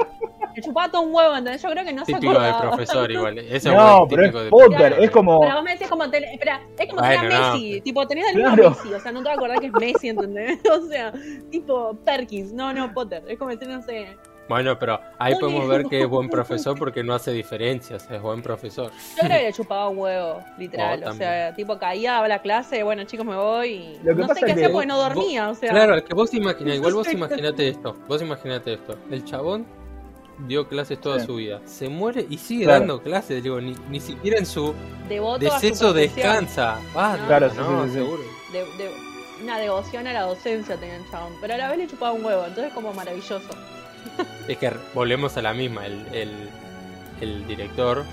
le chupaba todo un huevo, ¿entendés? Yo creo que no se Típico del acordaba. profesor igual, ese es No, pero típico es de Potter, profesor. es como... Pero vos me decís como, ten- espera, es como Bueno, tener a no. Messi, tipo, tenías el mismo Claro. Messi, o sea, no te vas a acordar que es Messi, ¿entendés? O sea, tipo Perkins, no, no, Potter, es como decir, no sé, Bueno, pero ahí podemos ver que es buen profesor porque no hace diferencias, es buen profesor. yo creo que le chupaba un huevo, literal, Oh, o sea, tipo caía, daba la clase, bueno chicos me voy y Lo que no pasa sé qué es hacía porque no vos- dormía, o sea, Claro, es que vos imaginás, igual vos imaginate esto, vos imaginate esto, el chabón dio clases toda Sí. su vida, se muere y sigue Claro. dando clases, digo, ni, ni siquiera en su devoto a su deceso descansa. Ah, No. Claro, no, sí, sí, sí. seguro. De, de- una devoción a la docencia tenía el chabón, pero a la vez le chupaba un huevo, entonces como maravilloso. Es que volvemos a la misma, el, el, el director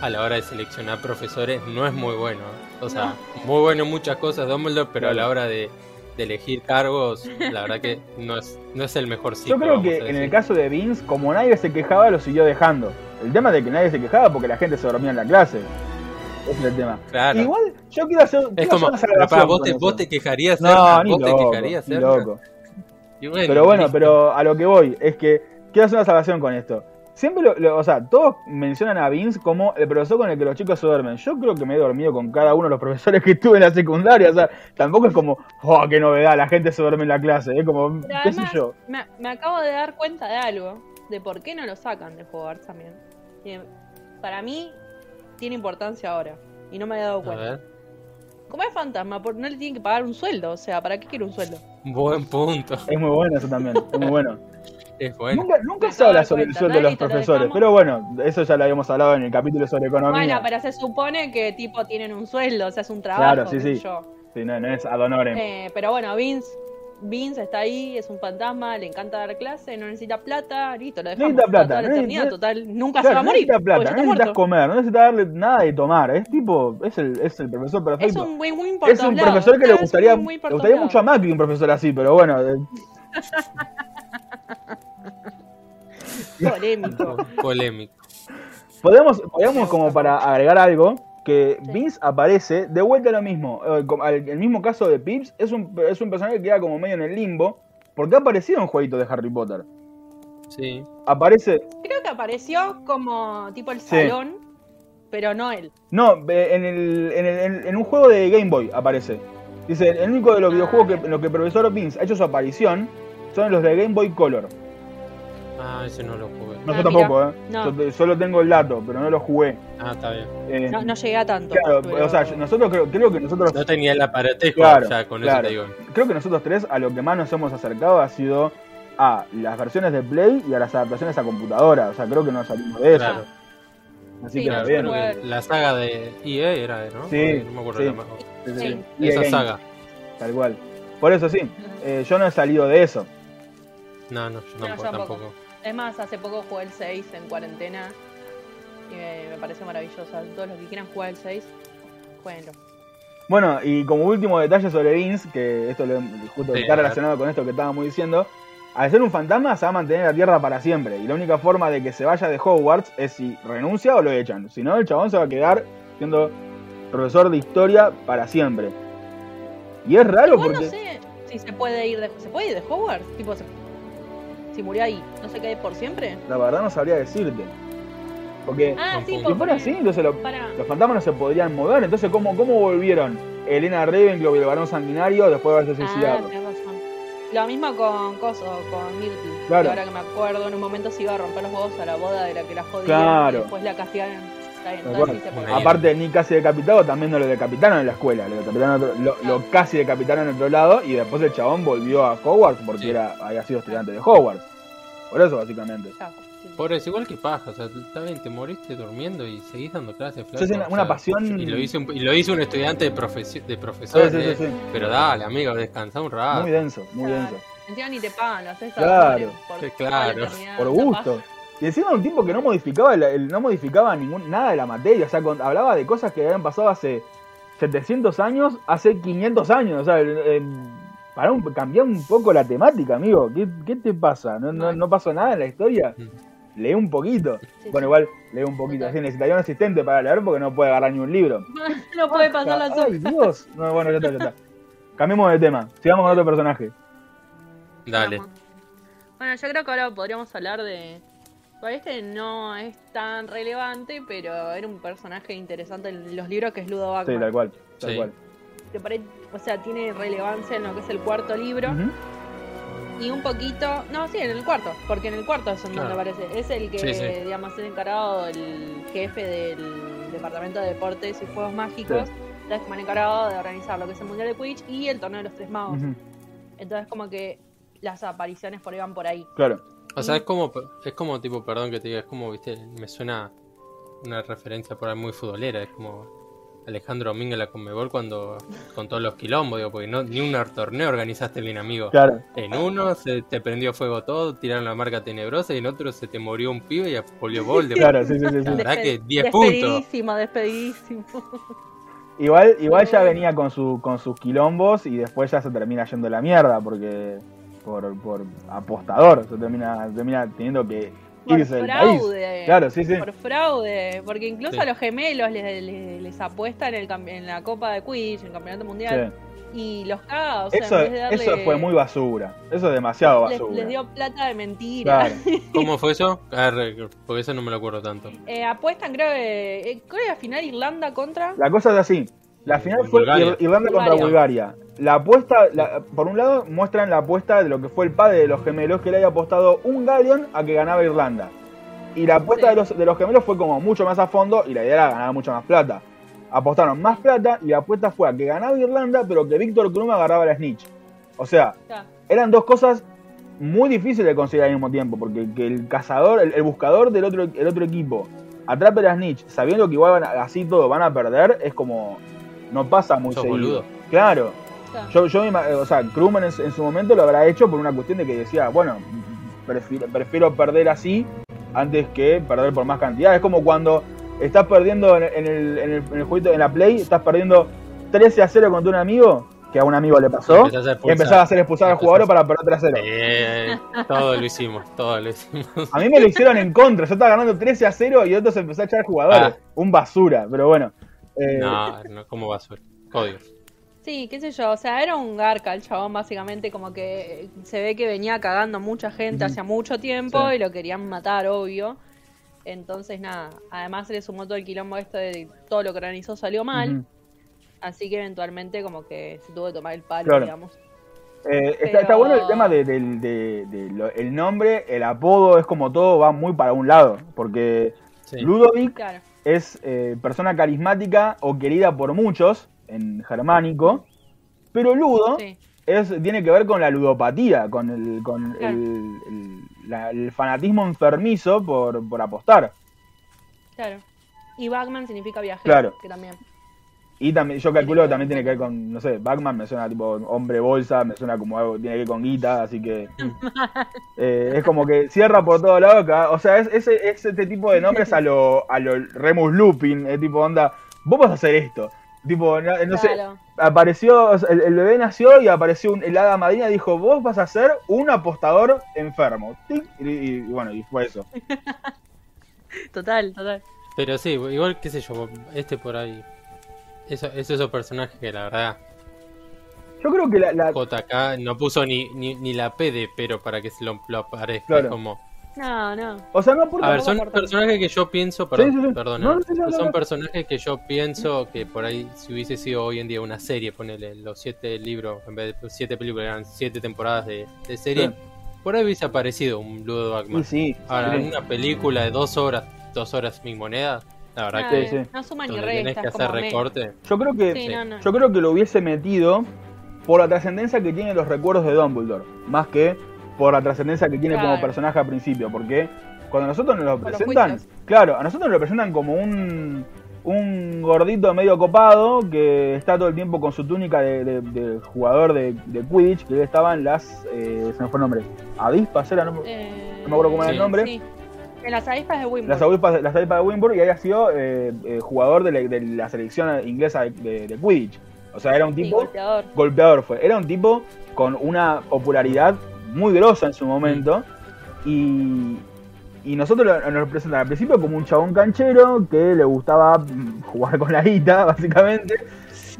a la hora de seleccionar profesores no es muy bueno. O sea, muy bueno en muchas cosas Dumbledore, pero a la hora de, de elegir cargos, la verdad que no es, no es el mejor ciclo. Yo creo que en el caso de Vince, como nadie se quejaba, lo siguió dejando. El tema de que nadie se quejaba porque la gente se dormía en la clase. Ese es el tema. Claro. Igual, yo quiero hacer, es quiero como, hacer una para, vos, te, vos te quejarías No, vos te loco, quejarías ni Serna. loco. Bueno, Pero bueno, listo. pero a lo que voy es que quiero hacer una salvación con esto. Siempre, lo, lo- o sea, todos mencionan a Vince como el profesor con el que los chicos se duermen. Yo creo que me he dormido con cada uno de los profesores que tuve en la secundaria. O sea, tampoco es como, oh, qué novedad, la gente se duerme en la clase. Es como, Pero qué sé yo. me, me acabo de dar cuenta de algo, de por qué no lo sacan de jugar también. Y para mí, tiene importancia ahora, y no me había dado A cuenta. ver, Como es fantasma, por- no le tienen que pagar un sueldo, o sea, ¿para qué quiere un sueldo? buen punto. Es muy bueno eso también, es muy bueno. Es bueno. Nunca, nunca se habla sobre el sueldo de los profesores, pero bueno, eso ya lo habíamos hablado en el capítulo sobre economía. Bueno, pero se supone que tipo tienen un sueldo, o sea, es un trabajo. Claro, sí, qué sé sí. yo. Sí, no, no es ad honorem. Eh, pero bueno, Vince, Vince está ahí, es un fantasma, le encanta dar clase, no necesita plata, listo, lo dejamos Necesita plata, no necesita- total, nunca se Claro, va a no morir. necesitas plata, no necesitas muerto. comer, no necesitas darle nada de tomar. Es tipo, es el, es el profesor Es perfecto. un win-win por Es un profesor que le Claro, es un gustaría, win-win le por todos gustaría mucho a Macri un profesor así, pero bueno. eh, Polémico. Polémico. Podemos, podemos como para agregar algo, que Sí. Vince aparece de vuelta a lo mismo. eh, el mismo caso de Pips, es un, es un personaje que queda como medio en el limbo, porque ha aparecido en jueguitos de Harry Potter. Sí. Aparece, Creo que apareció como tipo el Sí. salón, pero no él. no, en, el, en, el- en- un juego de Game Boy aparece. Dice, el único de los Ah, videojuegos que, en los que el profesor Vince ha hecho su aparición son los de Game Boy Color. Ah, ese no lo jugué. No, Ah, yo tampoco, mira. ¿eh? No. Yo te- solo tengo el dato, pero no lo jugué. Ah, está bien. Eh, No, no llegué a tanto. claro, pero- o sea, nosotros creo, creo que nosotros No tenía el aparatejo, Claro, ya con claro. eso te digo. creo que nosotros tres a lo que más nos hemos acercado ha sido a las versiones de Play y a las adaptaciones a computadora. O sea, creo que no salimos de eso. Claro. Así Sí, que bien. que la saga de EA era, ¿no? Sí, No me acuerdo sí. la más. Sí, Esa Game, saga. Tal cual. Por eso sí, eh, yo no he salido de eso. No, no, yo No, tampoco. yo tampoco. tampoco. Es más, hace poco jugué el 6 en cuarentena y me, me pareció maravilloso. Todos los que quieran jugar el 6, jueguenlo. Bueno, y como último detalle sobre Vince, que esto lo- justo Sí, está relacionado con esto que estábamos diciendo, al ser un fantasma se va a mantener en la Tierra para siempre. Y la única forma de que se vaya de Hogwarts es si renuncia o lo echan. Si no, el chabón se va a quedar siendo profesor de historia para siempre. Y es raro Igual porque. no sé si se puede ir de, ¿se puede ir de Hogwarts. Tipo, se- si murió ahí, ¿no se ahí por siempre? La verdad no sabría decirte. Porque Ah, sí, si fuera así, entonces lo- los fantasmas no se podrían mover. Entonces, ¿cómo, cómo volvieron Elena Ravenclaw y el varón sanguinario después de haberse Ah, suicidado? razón. Lo mismo con Coso, con Myrtle. Claro. Ahora que me acuerdo, en un momento se iba a romper los huevos a la boda de la que la jodía. Claro. Y después la castigaron. Está bien, Tal entonces cual. sí se puede. Ahí. Aparte, ni casi decapitado, también no lo decapitaron en la escuela. Lo, decapitaron otro- lo, lo casi decapitaron en otro lado y después el chabón volvió a Hogwarts porque Sí. era, había sido estudiante de Hogwarts. Por eso, básicamente. Ya, sí. Por eso, igual que paja, o sea, está bien, te moriste durmiendo y seguís dando clases, flaco, sí, una- o una sea, pasión- Y lo hizo un, y lo hizo un estudiante de, profesi- de profesor, Sí, sí, eh, sí, pero dale, amigo, descansa un rato. Muy denso, muy Claro. denso. Encima ni te pagan, lo haces a Claro. Sí, claro. Por gusto. Y encima un tipo que no modificaba el, el- no modificaba ningún, nada de la materia, o sea, con- hablaba de cosas que habían pasado hace 700 años, hace 500 años, o sea, el- el- para un, cambiar un poco la temática, amigo. ¿Qué, qué te pasa? ¿No, no, no pasó nada en la historia? Mm. Lee un poquito. Sí, bueno, sí. igual lee un poquito. Total. Sí, necesitaría un asistente para leer porque no puede agarrar ni un libro. no puede pasar la Ay, sopa. Dios. No, bueno, ya está, ya está. Cambiemos de tema. Sigamos con otro personaje. Dale. Bueno, yo creo que ahora podríamos hablar de. Bueno, este no es tan relevante, pero era un personaje interesante en los libros que es Ludo Bagman. Sí, tal cual. Tal Sí. cual. Que pare- O sea, tiene relevancia en lo que es el cuarto libro. Y un poquito. No, sí, en el cuarto. Porque en el cuarto es donde Claro. aparece. Es el que, Sí, sí. digamos, es el encargado, el jefe del Departamento de Deportes y Juegos Mágicos. Sí. Es como el encargado de organizar lo que es el Mundial de Quidditch y el Torneo de los Tres Magos. Entonces, como que las apariciones por ahí van por ahí. Claro. O sea, es como, es como tipo, perdón que te diga, es como, viste, me suena una referencia por ahí muy futbolera, es como Alejandro Domínguez la Conmebol cuando, con todos los quilombos, digo, porque no, ni un torneo organizaste bien, amigo. Claro. En uno se te prendió fuego todo, tiraron la marca tenebrosa y en otro se te murió un pibe y volvió Voldemort. Claro, sí, sí, sí. sí. La verdad Despe- que 10 puntos. Despedidísimo, despedidísimo. Igual, igual ya venía con su, con sus quilombos y después ya se termina yendo la mierda porque por, por apostador se termina, termina teniendo que Por irse del país. fraude. Claro, sí, sí. Por fraude. Porque incluso Sí. a los gemelos les, les, les apuestan en, el en la Copa de Quidditch, en el Campeonato Mundial. Sí. Y los caga. O sea, Eso, en vez de darle, eso fue muy basura. Eso es demasiado basura. les dio plata de mentira. Claro. ¿Cómo fue eso? A ver, porque eso no me lo acuerdo tanto. Eh, apuestan, creo que. eh, creo que al final Irlanda contra. La cosa es así. La final fue Bulgaria. Irlanda contra Bulgaria. La apuesta, la- por un lado, muestran la apuesta de lo que fue el padre de los gemelos, que le había apostado un Galleon a que ganaba Irlanda. Y la apuesta Sí. de, los, de los gemelos fue como mucho más a fondo y la idea era ganar mucho más plata. Apostaron más plata y la apuesta fue a que ganaba Irlanda, pero que Víctor Krum agarraba la snitch. O sea, Ya. eran dos cosas muy difíciles de conseguir al mismo tiempo, porque que el cazador, el, el buscador del otro, el otro equipo atrape la snitch sabiendo que igual van a- así todo van a perder, es como no pasa muy Sos seguido. boludo. Claro, yo, yo me ima- o sea, Krumen en, en su momento lo habrá hecho por una cuestión de que decía, bueno, prefiero, prefiero perder así antes que perder por más cantidad. Es como cuando estás perdiendo en, en el, en, el, en el jueguito, en la Play, estás perdiendo 13 a 0 contra un amigo, que a un amigo le pasó, y empezaba a hacer expulsar al jugador para perder 3 a 0. Eh, todo lo hicimos, todo lo hicimos. A mí me lo hicieron en contra. Yo estaba ganando 13 a 0 y otros empezó a echar jugadores. Ah. Un basura, pero bueno. Eh, No, no, ¿cómo va a ser? Códigos. Sí, qué sé yo, o sea, era un garca el chabón, básicamente, como que se ve que venía cagando mucha gente Ujú. hace mucho tiempo Sí. y lo querían matar, obvio. Entonces, nada, además se le sumó todo el quilombo esto de todo lo que organizó salió mal, así que eventualmente como que se tuvo que tomar el palo, Claro. digamos. Eh, está, Pero- está bueno el tema de, del- de- de lo- el nombre, el apodo, es como todo va muy para un lado. Porque Sí. Ludovic Claro, es eh, persona carismática o querida por muchos en germánico. Pero Ludo sí, es, tiene que ver con la ludopatía, con el, con Claro. el, el- la- el fanatismo enfermizo por, por apostar. claro. Y Bagman significa viajero, Claro. que también. Y también, yo calculo que también tiene que ver con, no sé, Batman me suena tipo hombre bolsa, me suena como algo, tiene que ver con guita, así que eh, es como que cierra por todos lados, acá. o sea, es, es, es este tipo de nombres a lo, a lo Remus Lupin, es tipo onda, vos vas a hacer esto, tipo, no, no sé, Claro. apareció, o sea, el, el bebé nació y apareció un, el hada madrina y dijo, vos vas a ser un apostador enfermo, Tic, y, y bueno, y fue eso. Total, total. Pero sí, igual, qué sé yo, este por ahí. Eso, es esos personajes que la verdad. Yo creo que la, la- JK no puso ni, ni, ni la P de pero para que se lo, lo aparezca. Claro. Como, No, no. o sea, no aporta a ver, son aporta. personajes que yo pienso, perdón, Sí, sí, sí. perdona, No, no, sí, sí, no, son no. personajes que yo pienso que por ahí si hubiese sido hoy en día una serie, ponele los siete libros, en vez de siete películas, eran siete temporadas de, de serie, Sí. por ahí hubiese aparecido un Ludo sí, Ahora, en una película de dos horas, dos horas mi moneda, la verdad No, que sí. no suma ni resta. que hacer recorte. yo creo que Sí, Sí. no, no. yo creo que lo hubiese metido por la trascendencia que tiene los recuerdos de Dumbledore, más que por la trascendencia que tiene como personaje al principio, porque cuando nosotros nos lo presentan, claro, a nosotros nos lo presentan como un un gordito medio copado que está todo el tiempo con su túnica de, de- de jugador de, de Quidditch, que él estaba en las, eh, se me fue el nombre, avispas era, ¿no? Eh, No me acuerdo cómo era el sí, nombre. sí. En las avispas de Wimbledon. las avispas, las avispas de Wimborne y había sido eh, eh, jugador de la, de la selección inglesa de, de- de Quidditch. O sea, era un Sí, tipo golpeador. golpeador fue. Era un tipo con una popularidad muy grosa en su momento. Y, y nosotros lo- nos lo presentan al principio como un chabón canchero que le gustaba mm, jugar con la guita, básicamente.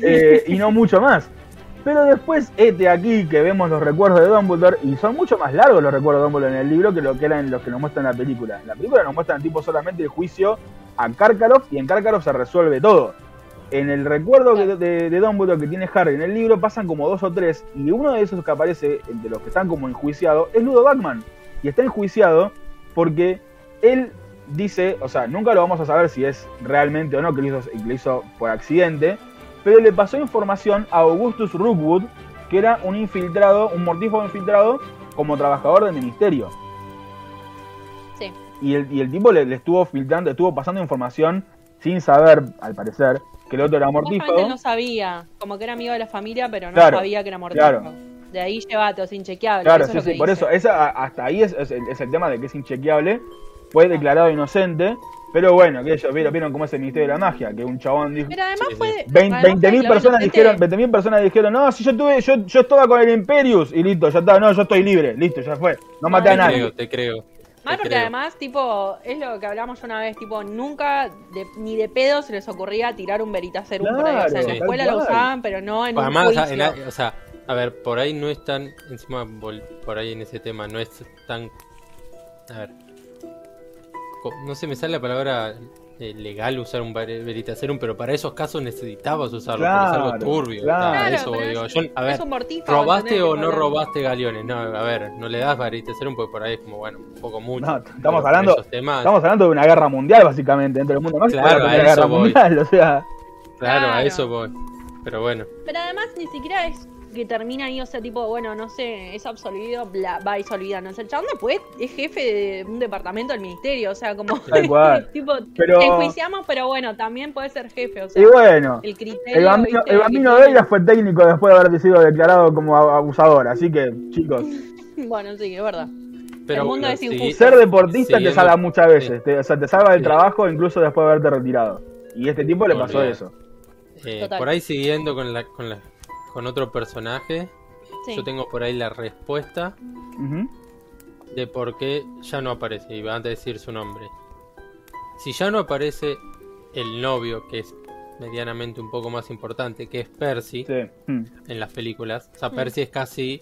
eh, y no mucho más. Pero después, este aquí que vemos los recuerdos de Dumbledore, y son mucho más largos los recuerdos de Dumbledore en el libro que lo que eran los que nos muestran en la película. En la película nos muestran tipo solamente el juicio a Karkaroff y en Karkaroff se resuelve todo. En el recuerdo que- de, de Dumbledore que tiene Harry en el libro pasan como dos o tres y uno de esos que aparece entre los que están como enjuiciados es Ludo Bagman y está enjuiciado porque él dice, o sea, nunca lo vamos a saber si es realmente o no que hizo, que lo hizo por accidente, pero le pasó información a Augustus Rookwood, que era un infiltrado, un mortífago infiltrado como trabajador del ministerio. Sí. Y el, y el tipo le, le estuvo filtrando, estuvo pasando información sin saber, al parecer, que el otro era mortífago. él no sabía, como que era amigo de la familia, pero no Claro, sabía que era mortífago. claro. De ahí llevate, o sea, inchequeable. Claro, eso sí, es lo sí, que por dice. eso, esa, hasta ahí es, es el, es el tema de que es inchequeable. Fue declarado inocente, pero bueno, que ellos vieron, vieron cómo es el Ministerio de la Magia, que un chabón dijo... Pero además fue. 20 además 20.000 fue declarado personas inocente. dijeron, 20.000 personas dijeron, no, si yo tuve, yo, yo estaba con el Imperius y listo, ya está, no, yo estoy libre, listo, ya fue, no maté a Te nadie. creo, te creo. Mal te porque creo. además, tipo, es lo que hablamos una vez, tipo, nunca, de- ni de pedo se les ocurría tirar un Veritaserum por ahí. O sea, en Claro, la escuela lo usaban, pero no en un Además, juicio. en la- o sea, a ver, por ahí no es tan, encima, por ahí en ese tema, no es tan, a ver, no sé, me sale la palabra eh, legal usar un ver- Veritaserum, pero para esos casos necesitabas usarlo, porque es Claro, algo turbio. claro. Claro, eso digo. es- Yo, a ver, mortífago, ¿robaste o no robaste galeones? No, a ver, no le das Veritaserum porque por ahí es como, bueno, un poco mucho. No, estamos hablando, temas, estamos hablando de una guerra mundial básicamente dentro del mundo mágico, Claro, la a primera eso guerra voy. mundial, o sea, Claro, a eso voy. Pero bueno, Pero además ni siquiera es que termina ahí, o sea, tipo, bueno, no sé, es absolvido, bla, va y se olvida. No sé, el chabón después es jefe de un departamento del ministerio, o sea, como. Tal cual. tipo, Pero- te enjuiciamos, pero bueno, también puede ser jefe, o sea. y bueno, el criterio. el bambino, ¿viste? el bambino que de ella fue técnico después de haber sido declarado como abusador, así que chicos, Bueno, sí, es verdad. pero El mundo es injusto. ser deportista te salva muchas veces, te, o sea, te salva del Sí. trabajo incluso después de haberte retirado. Y a este tipo le pasó eso. Eh, por ahí siguiendo con la, con la con otro personaje, Sí. yo tengo por ahí la respuesta de por qué ya no aparece y van a decir su nombre. Si ya no aparece el novio, que es medianamente un poco más importante, que es Percy Sí. Mm. en las películas. O sea. Percy es casi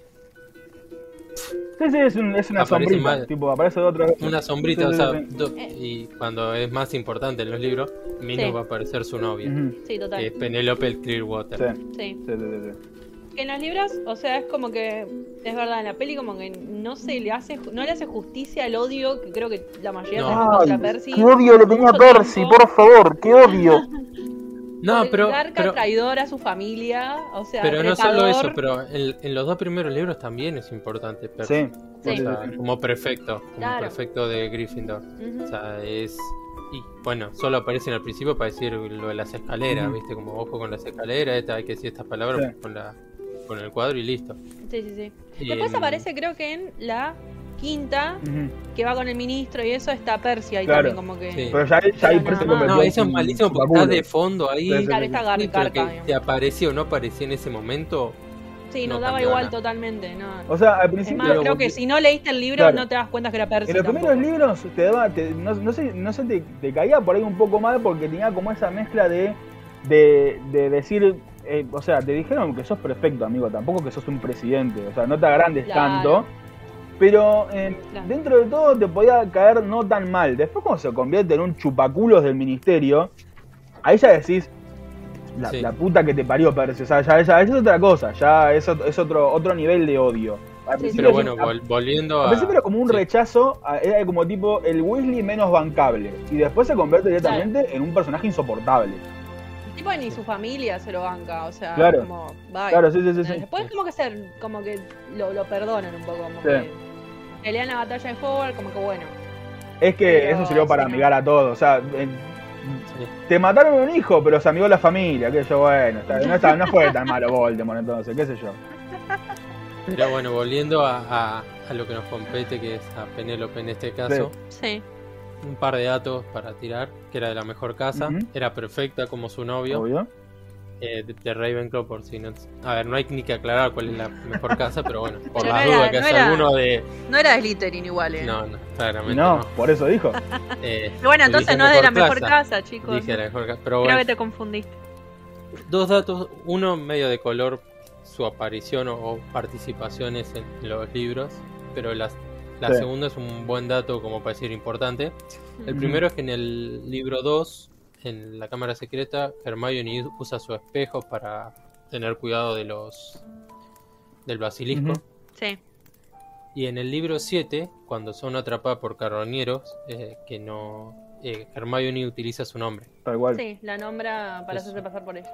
Sí, sí, es, un- es una Aparece sombrita, mal. tipo, aparece de otro... una sombrita, Sí, o sí, sea, sí. do- y cuando es más importante en los libros, menos Sí. va a aparecer su novia, Ujú. Sí, total. que es Penélope Clearwater. Sí, Sí. sí, sí, sí, sí. Que en los libros, o sea, es como que, es verdad, en la peli como que no se le hace, no le hace justicia al odio que creo que la mayoría No. tenemos contra Percy. qué odio le tenía a Percy, tiempo. por favor, qué odio. No, Por pero, el arca pero, traidor a su familia, o sea, pero no solo retador. eso, pero en, en los dos primeros libros también es importante Percy. Sí, Sí. O sea, como prefecto, como Claro. prefecto de Gryffindor. O sea, es. Y bueno, solo aparecen al principio para decir lo de las escaleras. ¿viste? Como ojo con las escaleras, esta, hay que decir estas palabras Sí. con, la, con el cuadro y listo. Sí, sí, sí. Y Después en- aparece, creo que en la quinta, que va con el ministro y eso, está Percy ahí Claro. también, como que. Sí. Pero ya, ya ahí convirtió No, en eso es malísimo porque está de fondo ahí. Sí, Claro, está garca, que te apareció o no apareció en ese momento. Sí, nos no daba igual nada. totalmente. No. O sea, al es principio... más, creo que si no leíste el libro Claro. no te das cuenta que era Percy. En los tampoco. primeros libros te daba, te- no, no sé, no sé te, te caía por ahí un poco mal porque tenía como esa mezcla de, de, de decir eh, o sea, te dijeron que sos perfecto, amigo, tampoco que sos un presidente, o sea, no te agrandes Claro. tanto. Pero eh, Claro. dentro de todo te podía caer no tan mal. Después cuando se convierte en un chupaculos del ministerio, ahí ya decís, la, Sí. la puta que te parió, Percy. O sea, ya, ya es otra cosa, ya es, es otro, otro nivel de odio. Sí, Pero bueno, vol- volviendo al a. principio era como un sí. rechazo, a- era como tipo el Weasley menos bancable. Y después se convierte directamente en un personaje insoportable. Tipo ni su familia se lo banca, o sea, Claro. como, bye. Claro, sí, sí, sí. sí. Después como que ser, como que lo, lo perdonan un poco, como Sí. que pelean la batalla de Hogwarts, como que bueno. Es que Pero, eso sirvió para sí, no. amigar a todos. O sea, en- Sí. te mataron un hijo, pero se amigó la familia. Que yo, bueno, está- no, está- no fue tan malo Voldemort entonces, qué sé yo. Pero bueno, volviendo a, a- a lo que nos compete, que es a Penélope en este caso, Sí. un par de datos para tirar, que era de la mejor casa, era perfecta como su novio, Obvio. Eh, de, de Ravenclaw, por si no... A ver, no hay ni que aclarar cuál es la mejor casa, pero bueno, por Pero las no era- dudas que no era- alguno de... No era Slytherin igual, eh. No, no, claramente no, no. por eso dijo. Eh, bueno, entonces no es de la mejor mejor casa, chicos. Dije la mejor casa, pero Creo bueno, que te confundiste. dos datos, uno medio de color, su aparición o, o participaciones en los libros, pero las, la Sí. segunda es un buen dato como para decir importante. El primero es que en el libro 2, en la cámara secreta, Hermione usa su espejo para tener cuidado de los del basilisco. Sí. Y en el libro 7, cuando son atrapadas por carroñeros, eh, que no eh, Hermione utiliza su nombre. Tal cual. Sí, la nombra para Eso. hacerse pasar por ella.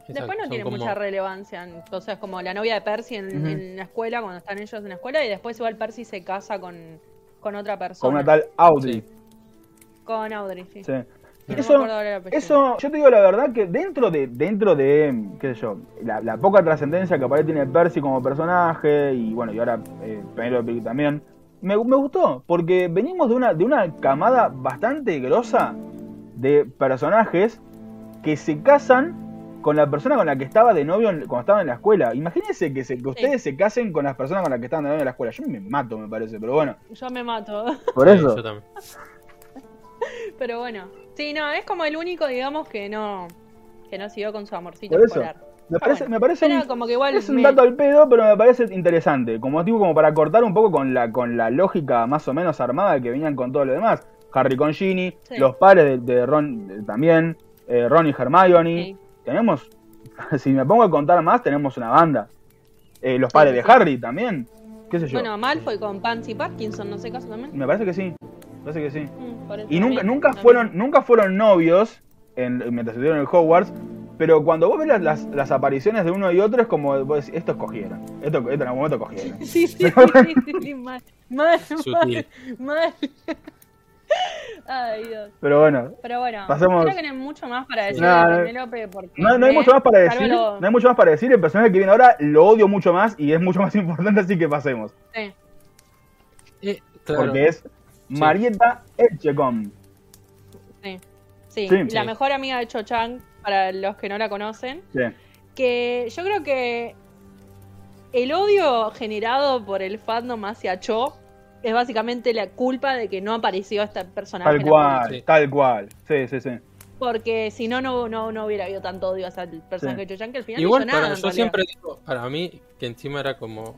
Exacto, Después no son tiene como- mucha relevancia. en- O sea, es como la novia de Percy en, la escuela, cuando están ellos en la escuela, y después igual Percy se casa con, con otra persona. Con una tal Audrey. Sí. Con Audrey, sí. Sí. Eso, eso, yo te digo la verdad que dentro de, dentro de, qué sé yo, la, la poca trascendencia que aparece tiene Percy como personaje, y bueno, y ahora eh, Penelope también, me, me gustó, porque venimos de una, de una camada bastante grosa de personajes que se casan con la persona con la que estaba de novio en- cuando estaba en la escuela. Imagínense que, se- que ustedes se casen con las personas con las que estaban de novio en la escuela. Yo me mato, me parece, pero bueno. Yo me mato. Por Sí, eso. yo también. Pero bueno. Sí, no, es como el único, digamos, que no que no siguió con su amorcito Por eso. escolar. Me parece, bueno. me parece un- como que igual Es un me- dato al pedo, pero me parece interesante. Como digo, como para cortar un poco con la, con la lógica más o menos armada que venían con todo lo demás. Harry con Ginny, Sí. los padres de, de Ron también, eh, Ron y Hermione. Sí. Tenemos, si me pongo a contar más, tenemos una banda. Eh, los padres sí, de. Harry también. ¿Qué sé yo? Bueno, Malfoy con Pansy Parkinson, no sé caso también. me parece que sí. Parece que sí. Mm, Y nunca, nunca fueron, nunca fueron novios en, mientras estuvieron en Hogwarts. Pero cuando vos ves las, las, las apariciones de uno y otro es como vos decís, estos cogieron. Esto, esto en algún momento cogieron. Sí, sí, sí, sí, sí, mal, mal, mal, mal. Ay, Dios. Pero bueno, Pero bueno, Pasemos- creo que no hay mucho más para decir de Penélope porque no, no hay mucho más para decir. lo- No hay mucho más para decir. El personaje que viene ahora lo odio mucho más y es mucho más importante, así que pasemos. Sí, Eh, claro, Porque es Marieta Etchecom. sí, sí, Sí. la Sí. mejor amiga de Cho Chang, para los que no la conocen, Sí. que yo creo que el odio generado por el fandom hacia Cho es básicamente la culpa de que no apareció este personaje. Tal cual, Sí. tal cual. Sí, sí, sí. Porque si no, no, no, no hubiera habido tanto odio hacia el personaje Sí. de Cho Chang que al final Igual no hizo nada. para, yo realidad. siempre digo, para mí, que encima era como,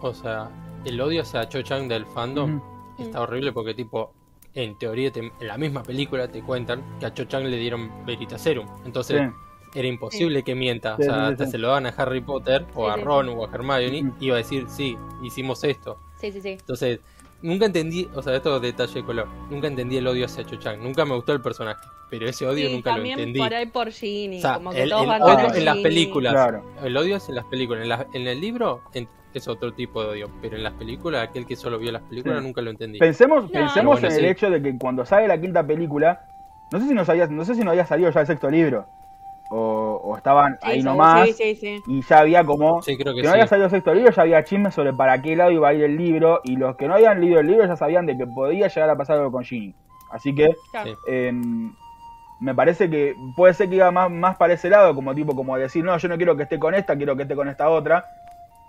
o sea, el odio hacia Cho Chang del fandom. Está horrible porque tipo, en teoría te- en la misma película te cuentan que a Cho Chang le dieron Veritaserum, entonces Sí. era imposible que mienta, Sí, o sea, hasta sí. se lo dan a Harry Potter o Sí, a Ron sí. o a Hermione, Ujú. iba a decir, sí, hicimos esto. Sí, sí, sí. Entonces, nunca entendí, o sea, esto es detalle de color, nunca entendí el odio hacia Cho Chang, nunca me gustó el personaje, pero ese odio Sí, nunca lo también entendí. por ahí por Ginny, O sea, como que el, todos el van odio en las películas, Claro. el odio es en las películas, en, la- en el libro en- es otro tipo de odio, pero en las películas, aquel que solo vio las películas Sí. nunca lo entendí. Pensemos, No. pensemos Bueno, en el hecho de que cuando sale la quinta película, no sé si nos había, no sé si no había salido ya el sexto libro. O, o estaban Sí, ahí sí, nomás. Sí, sí, sí. Y ya había como. Sí, creo que que no sí. había salido el sexto libro, ya había chismes sobre para qué lado iba a ir el libro. Y los que no habían leído el libro ya sabían de que podía llegar a pasar algo con Ginny. Así que eh, me parece que puede ser que iba más, más para ese lado, como tipo, como decir, no, yo no quiero que esté con esta, quiero que esté con esta otra.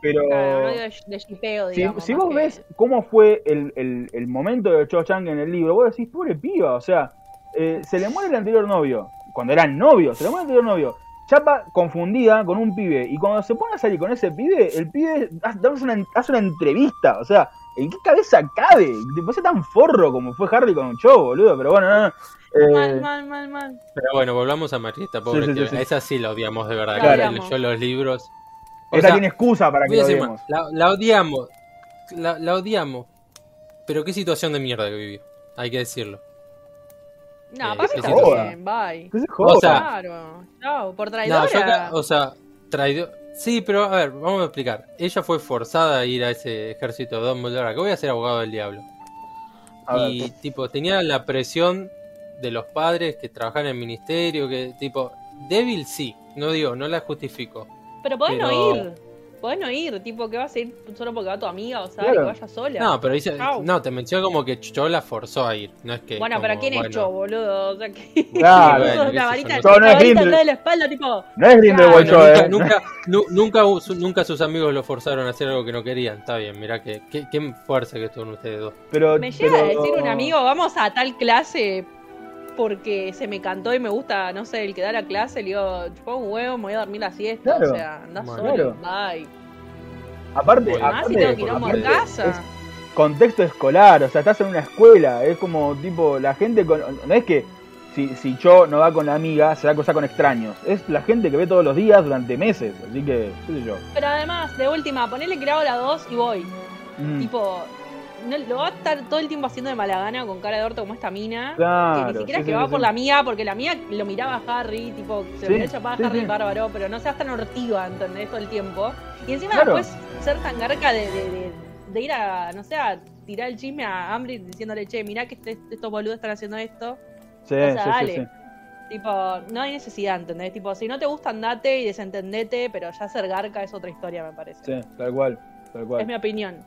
Pero Claro, un odio de, de shipeo, si, digamos. si más vos que- ves cómo fue el, el, el momento de Cho Chang en el libro, vos decís, pobre piba, o sea, eh, se le muere el anterior novio, cuando eran novios, se le muere el anterior novio. chapa confundida con un pibe. Y cuando se pone a salir con ese pibe, el pibe hace una, hace una entrevista. O sea, ¿en qué cabeza cabe? Tipo, ser tan forro como fue Harry con Cho, boludo. Pero bueno, no, no. Eh, Mal, mal, mal, mal. Pero bueno, volvamos a Marieta, pobre Sí, sí, tío. sí, sí. A esa sí la odiamos de verdad. La que odiamos. leyó los libros. O esta sea, tiene excusa para que a lo odiemos. la, la odiamos. La, la odiamos. Pero qué situación de mierda que vivió. Hay que decirlo. No, Eh, para mí bye. ¿Qué se joda? O sea, Claro, chao, por No, traidora. yo o sea, traidor. Sí, pero a ver, vamos a explicar. Ella fue forzada a ir a ese ejército de Dumbledore. Acá voy a ser abogado del diablo. A ver, y tipo, tenía la presión de los padres que trabajaban en el ministerio, que tipo, débil sí, no digo, no la justifico. Pero podés no ir. Podés no ir, tipo, que vas a ir solo porque va tu amiga, o sea, Claro. que vaya sola. No, pero dice, Chau. no, te mencionó como que Cho la forzó a ir, no es que bueno, como, pero ¿quién bueno, es yo, boludo? O sea, que. Claro. Bueno, la varita, no- es atrás de la espalda, tipo. No es Grindelwald Claro, Nunca, eh. nunca, sus amigos lo forzaron a hacer algo que no querían. Está bien, mirá que, qué, qué fuerza que son ustedes dos. Pero, Me llega a decir un amigo, vamos a tal clase porque se me cantó y me gusta, no sé, el que da la clase, le digo, chupá un huevo, me voy a dormir la siesta, Claro. o sea, andás Bueno. solo, bye. Aparte, Bueno. Más si aparte, tengo en aparte, casa. es contexto escolar, o sea, estás en una escuela, es como tipo, la gente, con, no es que si, si yo no va con la amiga, se da cosa con extraños, es la gente que ve todos los días durante meses, así que, qué sé yo. Pero además, de última, ponele que le hago la 2 y voy. Mm, Tipo, no, lo va a estar todo el tiempo haciendo de mala gana con cara de orto como esta mina. claro, que ni siquiera sí, es que sí, va sí, por la mía, porque la mía lo miraba a Harry, tipo, se lo hubiera chapado a Harry bárbaro, pero no seas tan hortiva, ¿entendés? Todo el tiempo. Y encima Claro. después ser tan garca de, de, de- de ir a, no sé, a tirar el chisme a Ambridge diciéndole, che, mirá que este- estos boludos están haciendo esto. Sí, o sea, dale. Tipo, no hay necesidad, ¿entendés? Tipo, si no te gusta, andate y desentendete, pero ya ser garca es otra historia, me parece. Sí, tal cual, tal Es cual. mi opinión.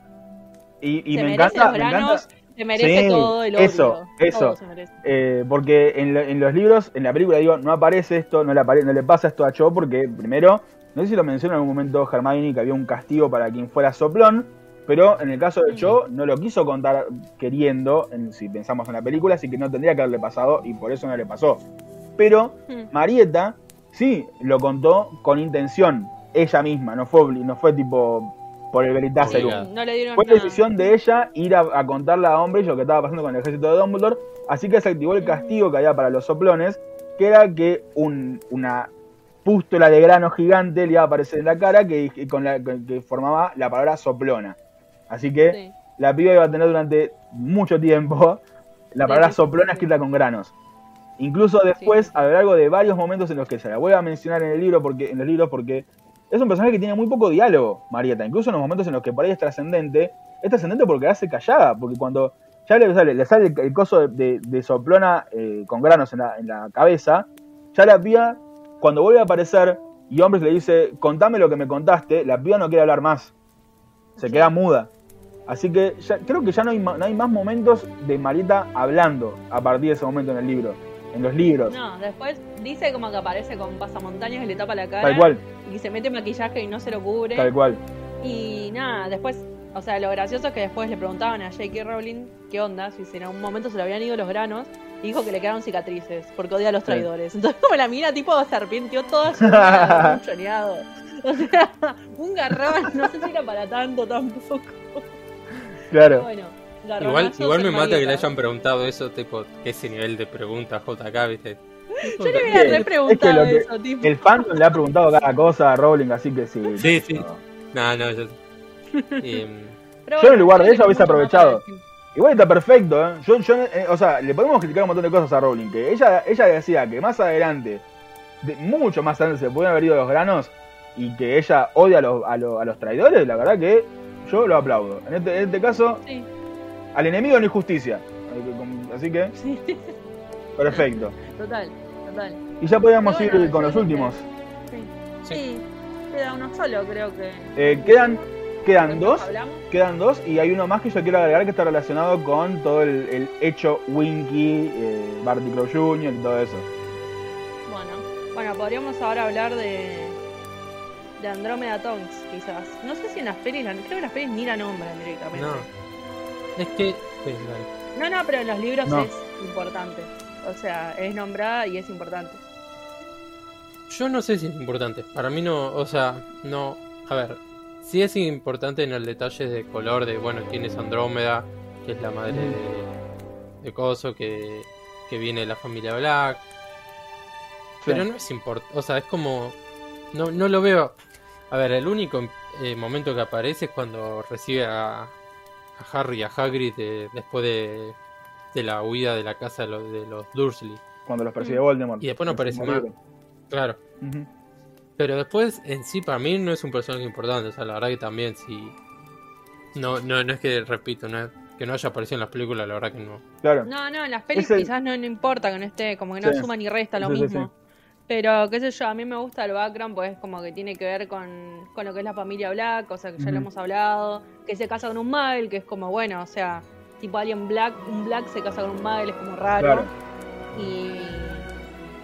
Y, y se me encanta, los me encanta, se merece Sí, todo el odio. eso, eso. Eh, porque en, lo- en los libros, en la película, digo, no aparece esto, no le, apare- no le pasa esto a Cho, porque primero, no sé si lo mencionó en algún momento Hermione, que había un castigo para quien fuera soplón, pero en el caso de Cho, no lo quiso contar queriendo, en- si pensamos en la película, así que no tendría que haberle pasado, y por eso no le pasó. Pero Hmm. Marieta sí lo contó con intención, ella misma, no fue, no fue tipo por el. No le dieron Fue nada. decisión de ella ir a, a contarle a Umbridge lo que estaba pasando con el ejército de Dumbledore, así que se activó el castigo que había para los soplones, que era que un- una pústula de grano gigante le iba a aparecer en la cara que, que con la, que, que formaba la palabra soplona. Así que Sí. la piba iba a tener durante mucho tiempo la palabra soplona escrita con granos. Incluso después, Sí. a lo largo de varios momentos en los que se la voy a mencionar en el libro porque en los libros porque es un personaje que tiene muy poco diálogo, Marieta. Incluso en los momentos en los que por ahí es trascendente, es trascendente porque la hace callada, porque cuando ya le sale, le sale el, el coso de, de- de soplona eh, con granos en la, en la cabeza, ya la piba, cuando vuelve a aparecer y Hombres le dice, contame lo que me contaste, la piba no quiere hablar más. Se queda muda. Así que ya- creo que ya no hay, no hay más momentos de Marieta hablando a partir de ese momento en el libro, en los libros. No, después dice como que aparece con pasamontañas y le tapa la cara. Tal cual, Y se mete maquillaje y no se lo cubre. tal cual. Y nada, después, o sea, lo gracioso es que después le preguntaban a J.K. Rowling qué onda, si en algún momento se le habían ido los granos, y dijo que le quedaron cicatrices, porque odia a los Sí. traidores. Entonces, como la mina, tipo, se arrepintió toda su vida, un choneado. O sea, un garrón, no sé si era para tanto tampoco. Claro. Bueno, Igual, igual me mata que le hayan preguntado eso, tipo, que ese nivel de pregunta JK, viste. Yo le hubiera Es que repreguntado lo que- eso, tipo. El fandom le ha preguntado cada cosa a Rowling, así que sí. Sí, sí. No. No, yo. Em, Pero yo en lugar de que hubiese aprovechado. Igual está perfecto, ¿eh? Yo, yo, eh, o sea, le podemos criticar un montón de cosas a Rowling. Que ella, ella decía que más adelante, de- mucho más adelante, se pueden haber ido los granos y que ella odia a los, a, los, a los traidores. La verdad que yo lo aplaudo. En este, en este caso, Sí, al enemigo no hay justicia. Así que, sí, perfecto. total, total. Y ya bueno, ir con los últimos. Sí. Sí. Sí, queda uno solo, creo que. Eh, quedan, quedan dos. ¿Hablamos? Quedan dos y hay uno más que yo quiero agregar que está relacionado con todo el, el hecho Winky, eh, Barty Crow Jr. y todo eso. Bueno, bueno, podríamos ahora hablar de. de Andrómeda Tonks, quizás. No sé si en las pelis, creo que en las pelis ni la nombran directamente. no. Es que. no, no, pero en los libros No. es importante. O sea, es nombrada y es importante. Yo no sé si es importante. Para mí no, o sea, no. A ver, sí es importante en el detalle de color de, bueno, quién es Andrómeda, que es la madre de, de Coso, que, que viene de la familia Black. Pero no es importante, o sea, es como. No, no lo veo. A ver, el único eh, momento que aparece es cuando recibe a, a Harry y a Hagrid de- después de, de la huida de la casa de los, de los Dursley. Cuando los persigue Voldemort. Y después no aparece más. Claro. Pero después, en sí, para mí no es un personaje importante. O sea, la verdad que también, si. No, no, no es que, repito, no es- que no haya aparecido en las películas, la verdad que no. Claro. No, no, en las pelis el- quizás no, no importa que no esté, como que no Sí. suma ni resta lo Sí, sí, mismo. Pero, qué sé yo, a mí me gusta el background, pues como que tiene que ver con, con lo que es la familia Black, cosa que ya lo hemos hablado, que se casa con un Muggle, que es como, bueno, o sea, tipo alguien Black, un Black se casa con un Muggle, es como raro. Claro. Y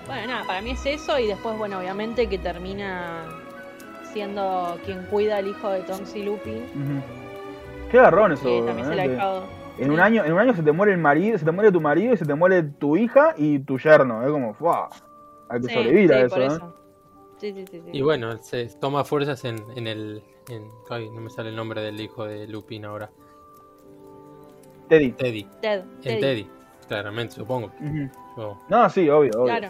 bueno, nada, para mí es eso y después, bueno, obviamente que termina siendo quien cuida al hijo de Tonks Lupin. Qué garrón eso. que también se le ¿eh? dejado. En un año, en un año se te muere el marido, se te muere tu marido y se te muere tu hija y tu yerno. Es como, ¡fua! Hay que Sí, sobrevivir a sí, eso, por ¿eh? Sí, sí, sí, sí. Y bueno, se toma fuerzas en, en el. En, ay, no me sale el nombre del hijo de Lupin ahora. Teddy. Teddy. Ted, En Teddy. Teddy, claramente, supongo. No, sí, obvio, obvio. Claro.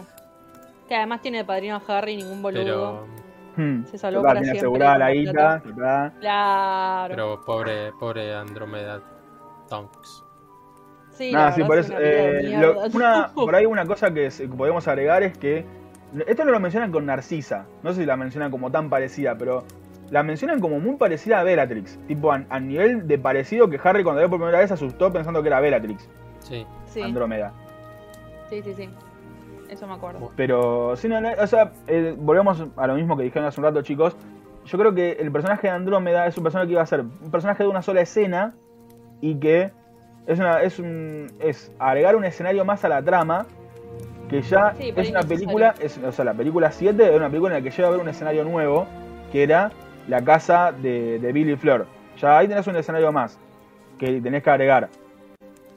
Que además tiene de padrino a Harry, ningún boludo. pero, Hmm. Se salvó para tiene siempre asegurada la total. Claro. pero pobre, pobre Andromeda Tonks. sí, Nada, sí, por es eso. una eh, mierda. lo- una, por ahí una cosa que podemos agregar es que. Esto no lo mencionan con Narcisa. No sé si la mencionan como tan parecida, pero la mencionan como muy parecida a Bellatrix. Tipo, a, a nivel de parecido que Harry cuando la vio por primera vez asustó pensando que era Bellatrix, Sí. sí, Andrómeda. sí, sí, sí. Eso me acuerdo. Pero, sí, no, no, o sea, eh, volvemos a lo mismo que dijeron hace un rato, chicos. Yo creo que el personaje de Andrómeda es un personaje que iba a ser un personaje de una sola escena y que es, una, es, un, es agregar un escenario más a la trama. Que ya Sí, es una película, es, o sea, la película 7 es una película en la que llega a haber un escenario nuevo, que era la casa de, de Billy Flor. Ya ahí tenés un escenario más que tenés que agregar.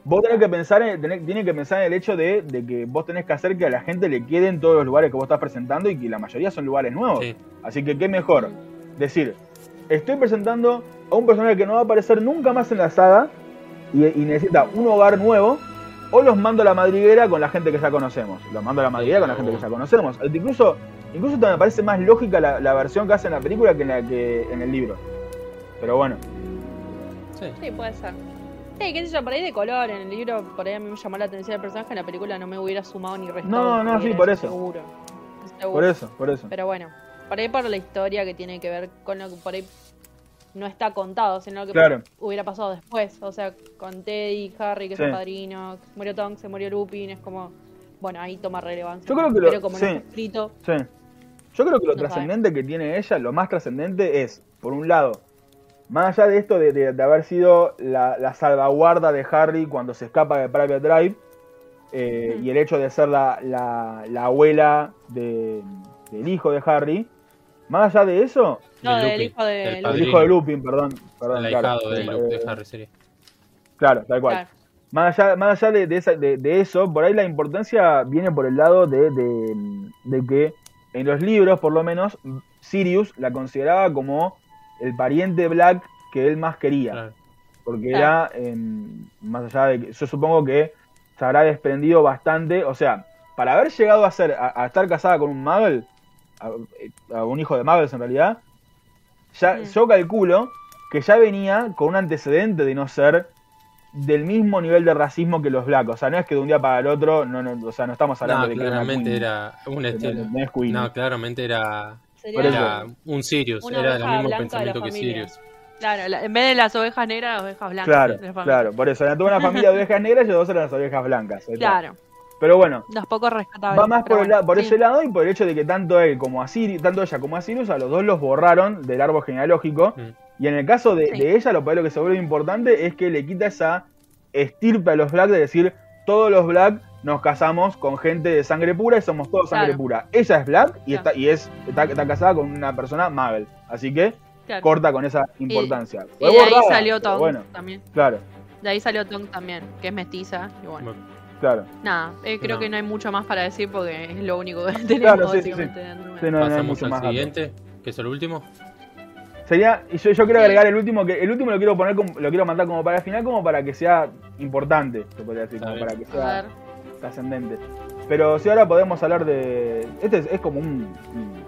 Vos tenés que pensar en, tenés, tiene que pensar en el hecho de, de que vos tenés que hacer que a la gente le queden todos los lugares que vos estás presentando y que la mayoría son lugares nuevos. Sí. Así que qué mejor decir, estoy presentando a un personaje que no va a aparecer nunca más en la saga y, y necesita un hogar nuevo, o los mando a la madriguera con la gente que ya conocemos. Los mando a la madriguera con la gente que ya conocemos. Incluso, incluso hasta me parece más lógica la, la versión que hace en la película que en la que en el libro. Pero bueno, Sí. Sí, puede ser. Sí, qué sé yo, por ahí de color. En el libro, por ahí a mí me llamó la atención el personaje. En la película no me hubiera sumado ni restado. No, no, sí, por eso. Seguro. Seguro. por eso, por eso. Pero bueno, por ahí por la historia que tiene que ver con lo que por ahí no está contado, sino lo que Claro. hubiera pasado después. O sea, con Teddy, Harry, que Sí. es el padrino, se murió Tonks, se murió Lupin, es como, bueno, ahí toma relevancia. Yo creo que lo- Pero como sí. no está escrito, Sí. Yo creo que lo No trascendente que tiene ella, lo más trascendente es, por un lado, más allá de esto de, de- de haber sido la, la salvaguarda de Harry cuando se escapa de Private Drive, eh, y el hecho de ser la, la- la abuela de- del hijo de Harry, más allá de eso, no, Del hijo de del Lupin. el hijo de Lupin, perdón, perdón El claro, de, eh, Harry sería. Claro, tal cual. Claro. Más allá, más allá de, de esa- de- de eso, por ahí la importancia viene por el lado de, de- de que en los libros, por lo menos, Sirius la consideraba como el pariente Black que él más quería. Claro. Porque Claro. era, em, más allá de que, yo supongo que se habrá desprendido bastante, o sea, para haber llegado a ser, a, a estar casada con un Muggle, a, a un hijo de Muggles en realidad, ya, Mm. yo calculo que ya venía con un antecedente de no ser del mismo nivel de racismo que los blancos. O sea, no es que de un día para el otro, no, no, o sea, no estamos hablando No, de que era una claramente queen, era un estilo. no claramente era, un Sirius, Una era el mismo pensamiento que familia. Sirius. Claro, la- en vez de las ovejas negras, las ovejas blancas. Claro, claro, por eso. Era toda una familia de ovejas negras y dos eran las ovejas blancas. está. Claro, Pero bueno, los pocos rescatables. va más por, el bueno, la- por sí. ese lado y por el hecho de que tanto él como a Sirius, tanto ella como a Sirius, a los dos los borraron del árbol genealógico. Mm. Y en el caso de, Sí. de ella, lo, lo que se vuelve importante es que le quita esa estirpe a los Black de decir, todos los Black nos casamos con gente de sangre pura y somos todos sangre pura. Ella es Black y, Claro. está, y es, está, está casada con una persona Muggle. Así que Claro. corta con esa importancia. Y de ahí salió Bueno, también. claro, De ahí salió Tonk también, que es mestiza. Y bueno, Bueno, Claro. Nada, eh, creo No. que no hay mucho más para decir porque es lo único que tenemos Claro, sí, sí, de. Sí, no, no Pasamos mucho al más siguiente, que es el último. Sería, y yo, yo quiero agregar el último, que el último lo quiero poner como- lo quiero mandar como para el final, como para que sea importante, se podría decir, como para que sea trascendente. Pero si ahora podemos hablar de. Este es, es como un, un-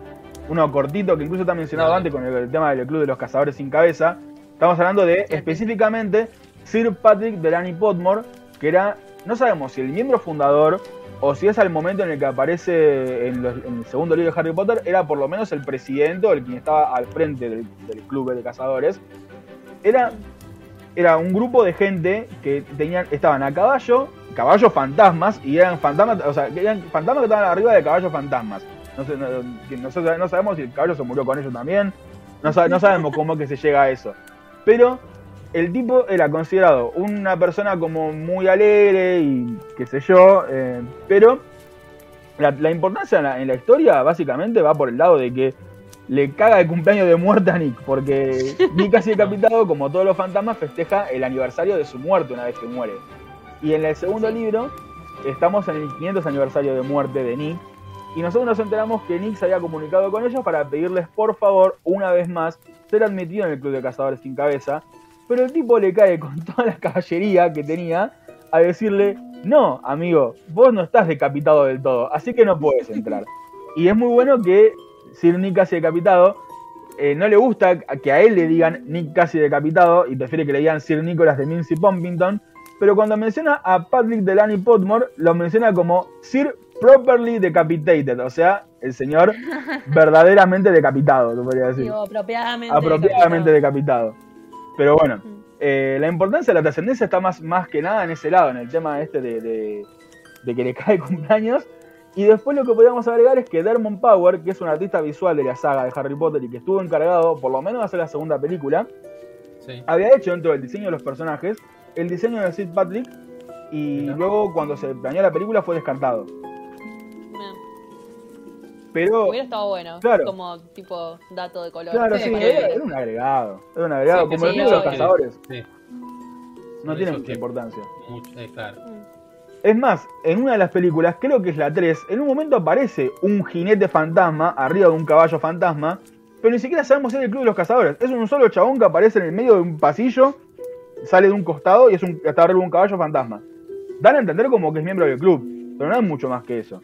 uno cortito que incluso está mencionado Dale. antes con el, el tema del club de los cazadores sin cabeza. Estamos hablando de Cierto. específicamente Sir Patrick Delaney Podmore, que era, no sabemos si el miembro fundador o si es al momento en el que aparece en, los- el segundo libro de Harry Potter, era por lo menos el presidente o el quien estaba al frente del, club de cazadores. Era, era un grupo de gente que tenían, estaban a caballo, caballos fantasmas, y eran fantasmas, o sea, eran fantasmas que estaban arriba de caballos fantasmas. No, sé, no, no sabemos si el caballo se murió con ellos también. No, no sabemos cómo es que se llega a eso. Pero el tipo era considerado una persona como muy alegre y qué sé yo. eh, pero la, la importancia en la, en la historia básicamente va por el lado de que le caga el cumpleaños de muerte a Nick. Porque Nick casi decapitado, como todos los fantasmas, festeja el aniversario de su muerte una vez que muere. Y en el segundo libro estamos en el 500 aniversario de muerte de Nick. Y nosotros nos enteramos que Nick se había comunicado con ellos para pedirles por favor, una vez más, ser admitido en el Club de Cazadores sin Cabeza. Pero el tipo le cae con toda la caballería que tenía a decirle, no, amigo, vos no estás decapitado del todo, así que no puedes entrar. Y es muy bueno que Sir Nick casi decapitado, eh, no le gusta que a él le digan Nick casi decapitado y prefiere que le digan Sir Nicholas de Mincy Pompington, pero cuando menciona a Patrick Delaney Podmore, lo menciona como Sir Properly Decapitated, o sea, el señor verdaderamente decapitado, te podría decir. digo, apropiadamente. Apropiadamente decapitado. decapitado. Pero bueno, Mm. eh, la importancia de la trascendencia está más, más que nada en ese lado, en el tema este de, de- de que le cae cumpleaños. Y después lo que podríamos agregar es que Dermont Power, que es un artista visual de la saga de Harry Potter y que estuvo encargado por lo menos de hacer la segunda película, Sí. había hecho dentro del diseño de los personajes el diseño de Sid Patrick y luego cuando se planeó la película fue descartado. Pero Hubiera estado bueno. Claro. Como tipo dato de color. claro, sí, era, era un agregado. Era un agregado, Sí, como sí, el de los cazadores. Sí, No tiene mucha importancia. mucho, eh, claro. Mm. Es más, en una de las películas, creo que es la 3, en un momento aparece un jinete fantasma arriba de un caballo fantasma, pero ni siquiera sabemos si es el club de los cazadores. Es un solo chabón que aparece en el medio de un pasillo, sale de un costado y es un, está arriba de un caballo fantasma. Dan a entender como que es miembro del club, pero no es mucho más que eso.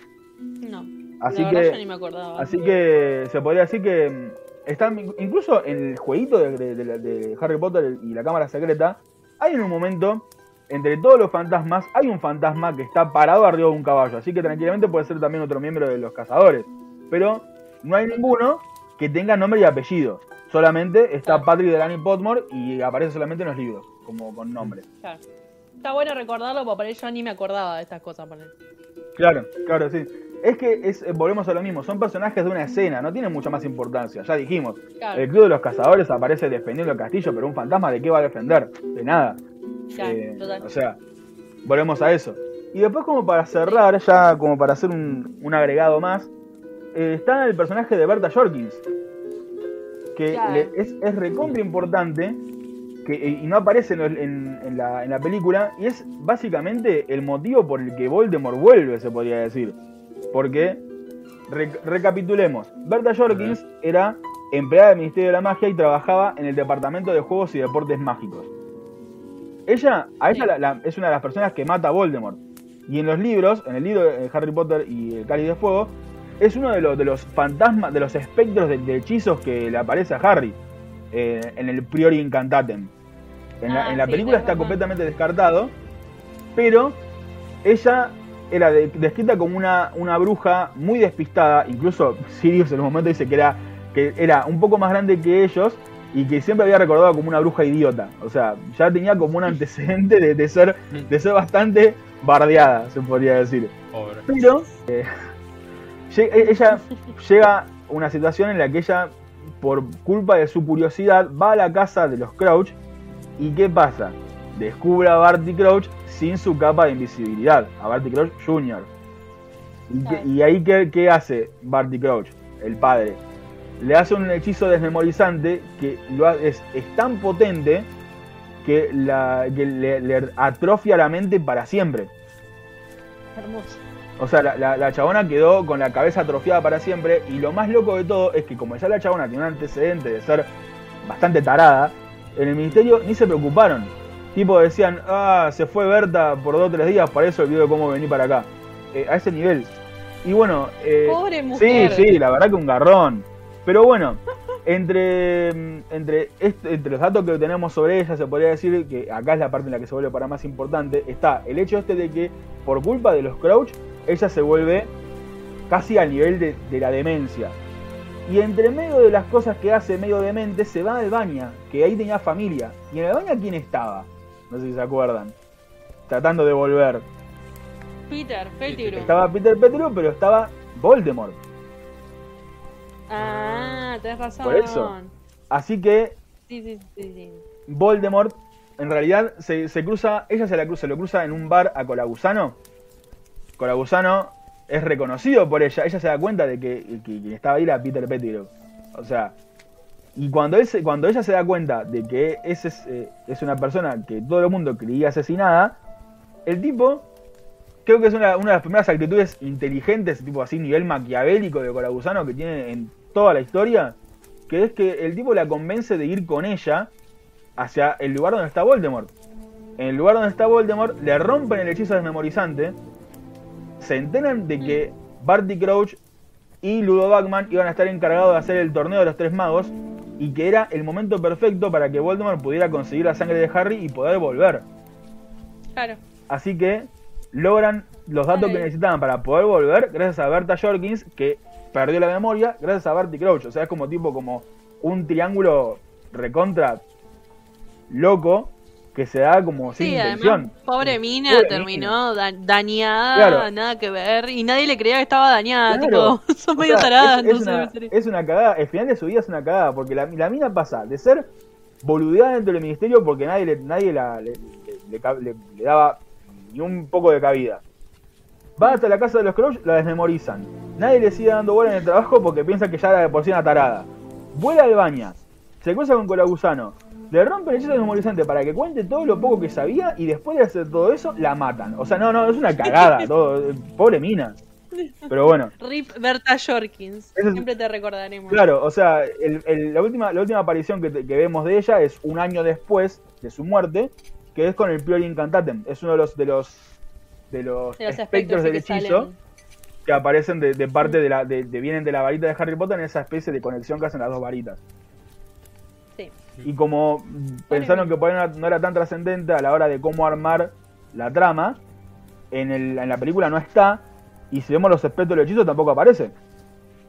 No. Así la verdad yo ni que, me acordaba. así que se podría decir que mm, están, incluso en el jueguito de, de- de- de Harry Potter y la cámara secreta, hay en un momento, entre todos los fantasmas, hay un fantasma que está parado arriba de un caballo, así que tranquilamente puede ser también otro miembro de los cazadores. Pero no hay ninguno que tenga nombre y apellido. Solamente está Patrick Delaney Potmore y aparece solamente en los libros, como con nombre. Claro. Está bueno recordarlo porque por ahí yo ni me acordaba de estas cosas. Por ahí. Claro, claro, sí. Es que es, eh, volvemos a lo mismo, son personajes de una escena, no tienen mucha más importancia. Ya dijimos, Claro, el club de los cazadores aparece defendiendo el castillo, pero un fantasma de qué va a defender? De nada. claro, Eh, total. o sea, volvemos a eso. Y después como para cerrar, ya como para hacer un, un agregado más, eh, está el personaje de Berta Jorkins, que Claro. le- es, es recontra importante que, eh, y no aparece en, en- en la, en la película, y es básicamente el motivo por el que Voldemort vuelve, se podría decir. Porque, re- recapitulemos, Berta Jorkins era empleada del Ministerio de la Magia y trabajaba en el Departamento de Juegos y Deportes Mágicos. Ella, a ella Sí. la- la- es una de las personas que mata a Voldemort. Y en los libros, en el libro de Harry Potter y el Cáliz de Fuego, es uno de los, de los fantasmas, de los espectros de, de hechizos que le aparece a Harry eh, en el Priori Incantatem. En la, Ah, en la sí, película es está verdad. completamente descartado, pero ella era de- descrita como una, una bruja muy despistada, incluso Sirius en un momento dice que era, que era un poco más grande que ellos y que siempre había recordado como una bruja idiota. O sea, ya tenía como un antecedente de, de ser, de ser bastante bardeada, se podría decir. Pobre. Pero eh, lle- e- ella llega a una situación en la que ella, por culpa de su curiosidad, va a la casa de los Crouch y ¿qué pasa? Descubre a Barty Crouch sin su capa de invisibilidad, a Barty Crouch Jr. ¿Y, ahí qué, qué hace Barty Crouch, el padre? Le hace un hechizo desmemorizante que lo ha- es, es tan potente que, la, que le, le atrofia la mente para siempre. Hermoso. O sea, la, la- la chabona quedó con la cabeza atrofiada para siempre. Y lo más loco de todo es que, como ya la chabona tiene un antecedente de ser bastante tarada, en el ministerio ni se preocuparon. Tipo decían, ah, se fue Berta por dos o tres días, para eso olvidó cómo venir para acá. Eh, a ese nivel. Y bueno, eh, Pobre sí, mujer. sí, la verdad que un garrón. Pero bueno, entre, entre, est- entre los datos que tenemos sobre ella, se podría decir que acá es la parte en la que se vuelve para más importante, está el hecho este de que por culpa de los Crouch, ella se vuelve casi al nivel de, de la demencia. Y entre medio de las cosas que hace medio demente, se va a Albania, que ahí tenía familia. ¿Y en Albania quién estaba? No sé si se acuerdan. Tratando de volver. Peter, Pettigrew. Estaba Peter Pettigrew, pero estaba Voldemort. Ah, tenés razón. Por eso. Así que Sí, sí, sí, sí. Voldemort, en realidad, se, se cruza, ella se la cruza, lo cruza en un bar a Colagusano. Colagusano es reconocido por ella, ella se da cuenta de que, quien estaba ahí era Peter Pettigrew. O sea, y cuando, él se- cuando ella se da cuenta de que ese es, eh, es una persona que todo el mundo creía asesinada, el tipo, creo que es una, una de las primeras actitudes inteligentes, tipo así, nivel maquiavélico de Colagusano que tiene en toda la historia, que es que el tipo la convence de ir con ella hacia el lugar donde está Voldemort. En el lugar donde está Voldemort, le rompen el hechizo desmemorizante, se enteran de que Barty Crouch y Ludo Bagman iban a estar encargados de hacer el torneo de los tres magos y que era el momento perfecto para que Voldemort pudiera conseguir la sangre de Harry y poder volver. Claro. Así que logran los datos Vale. que necesitaban para poder volver gracias a Berta Jorkins, que perdió la memoria, gracias a Barty Crouch. O sea, es como tipo como un triángulo recontra loco que se da como sin Sí, intención. además, pobre mina Pobre terminó da- dañada, Claro. nada que ver, y nadie le creía que estaba dañada, Claro. tipo, son O medio sea, taradas, es, es entonces una, es cagada, el final de su vida es una cagada, porque la, la mina pasa de ser boludeada dentro del ministerio porque nadie le, nadie la, le, le- le ca- le- le daba ni un poco de cabida. Va hasta la casa de los Crouch, la desmemorizan. Nadie le sigue dando bola en el trabajo porque piensa que ya era de por sí una tarada. Vuela al baña, se cruza con Colagusano, le rompe el hechizo desmemorizante para que cuente todo lo poco que sabía y después de hacer todo eso, la matan. O sea, no, no, es una cagada, todo, eh, pobre mina. Pero bueno. Rip Berta Jorkins, es- siempre te recordaremos. Claro, o sea, el- el- la, última, la última aparición que, te- que vemos de ella es un año después de su muerte, que es con el Priori Incantatem. Es uno de los de los de los, De los espectros espectros del que hechizo salen. que aparecen de, de parte de la de, de- vienen de la varita de Harry Potter en esa especie de conexión que hacen las dos varitas. Y como pensaron que por ahí no, no era tan trascendente a la hora de cómo armar la trama, en, el- en la película no está. Y si vemos los espectros del hechizo tampoco aparece.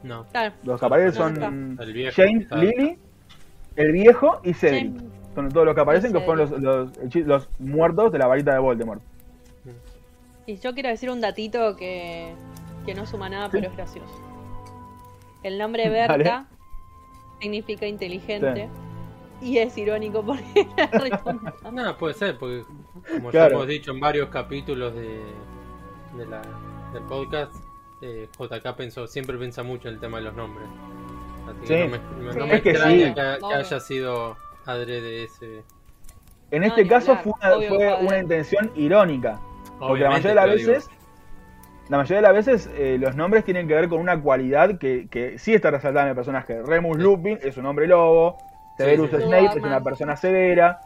No. Claro. Los que aparecen No son El viejo. James, Lily, el viejo y Cedric. James. Son todos los que aparecen, que fueron los, los, los muertos de la varita de Voldemort. Y yo quiero decir un datito que, que no suma nada, pero es gracioso. El nombre Dale. Berta significa inteligente. Y es irónico porque era re tonta. No, puede ser, porque como Claro. ya hemos dicho en varios capítulos de, de la, del podcast, eh, JK pensó, siempre piensa mucho en el tema de los nombres. Así que Sí. no me, no Sí. me Es que extraña sí. que, que Obvio. haya sido adrede ese. En este caso fue, una, Obvio fue que una intención irónica. Porque la mayoría de las digo, veces, la mayoría de las veces eh, los nombres tienen que ver con una cualidad que, que sí está resaltada en el personaje. Remus Lupin es un hombre lobo, Severus sí, sí. Snape es una persona severa,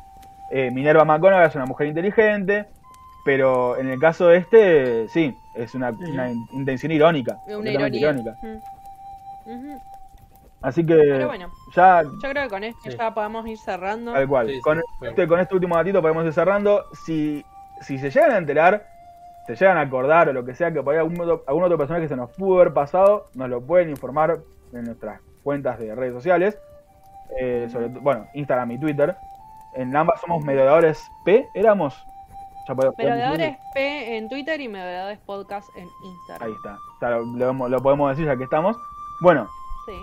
eh, Minerva McGonagall es una mujer inteligente, pero en el caso de este, sí, es una, una in- intención irónica. Una ironía. irónica. Mm. Así que Pero bueno, ya yo creo que con esto Sí. ya podemos ir cerrando. Tal cual. Sí, sí, con, bueno. este, con este último datito podemos ir cerrando. Si, si se llegan a enterar, se llegan a acordar o lo que sea, que por ahí algún otro, algún otro personaje que se nos pudo haber pasado, nos lo pueden informar en nuestras cuentas de redes sociales. Eh, sobre bueno, Instagram y Twitter. En ambas somos mediadores P, éramos. Merodeadores P en Twitter y Merodeadores Podcast en Ahí Instagram. está. Ya lo, podemos decir ya que estamos. Bueno, Sí.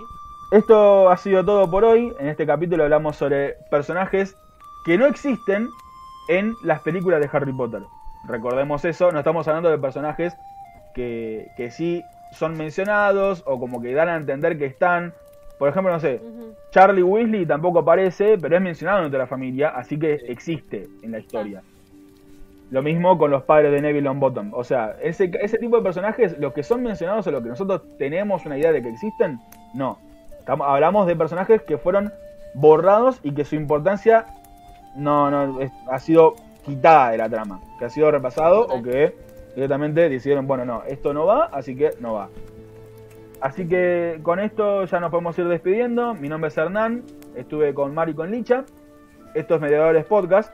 Esto ha sido todo por hoy. En este capítulo hablamos sobre personajes que no existen en las películas de Harry Potter. Recordemos eso, no estamos hablando de personajes que, que sí son mencionados o como que dan a entender que están. Por ejemplo, no sé. Charlie Weasley tampoco aparece, pero es mencionado entre la familia, así que existe en la historia. Lo mismo con los padres de Neville Longbottom. O sea, ese, ese tipo de personajes, los que son mencionados o los que nosotros tenemos una idea de que existen, no. hablamos de personajes que fueron borrados y que su importancia no, no ha sido quitada de la trama. Que ha sido repasado o que directamente decidieron, bueno, no, esto no va, así que no va. Así que con esto ya nos podemos ir despidiendo. Mi nombre es Hernán, estuve con Mari y con Licha. Esto es Mediadores Podcast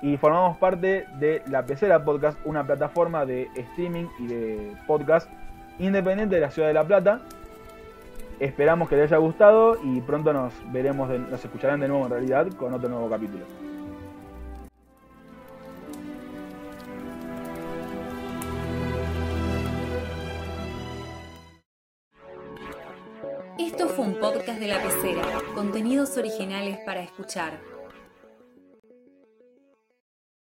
y formamos parte de La Pecera Podcast, una plataforma de streaming y de podcast independiente de la ciudad de La Plata. Esperamos que les haya gustado y pronto nos veremos, nos escucharán de nuevo en realidad con otro nuevo capítulo. Esto fue un podcast de la pecera, contenidos originales para escuchar.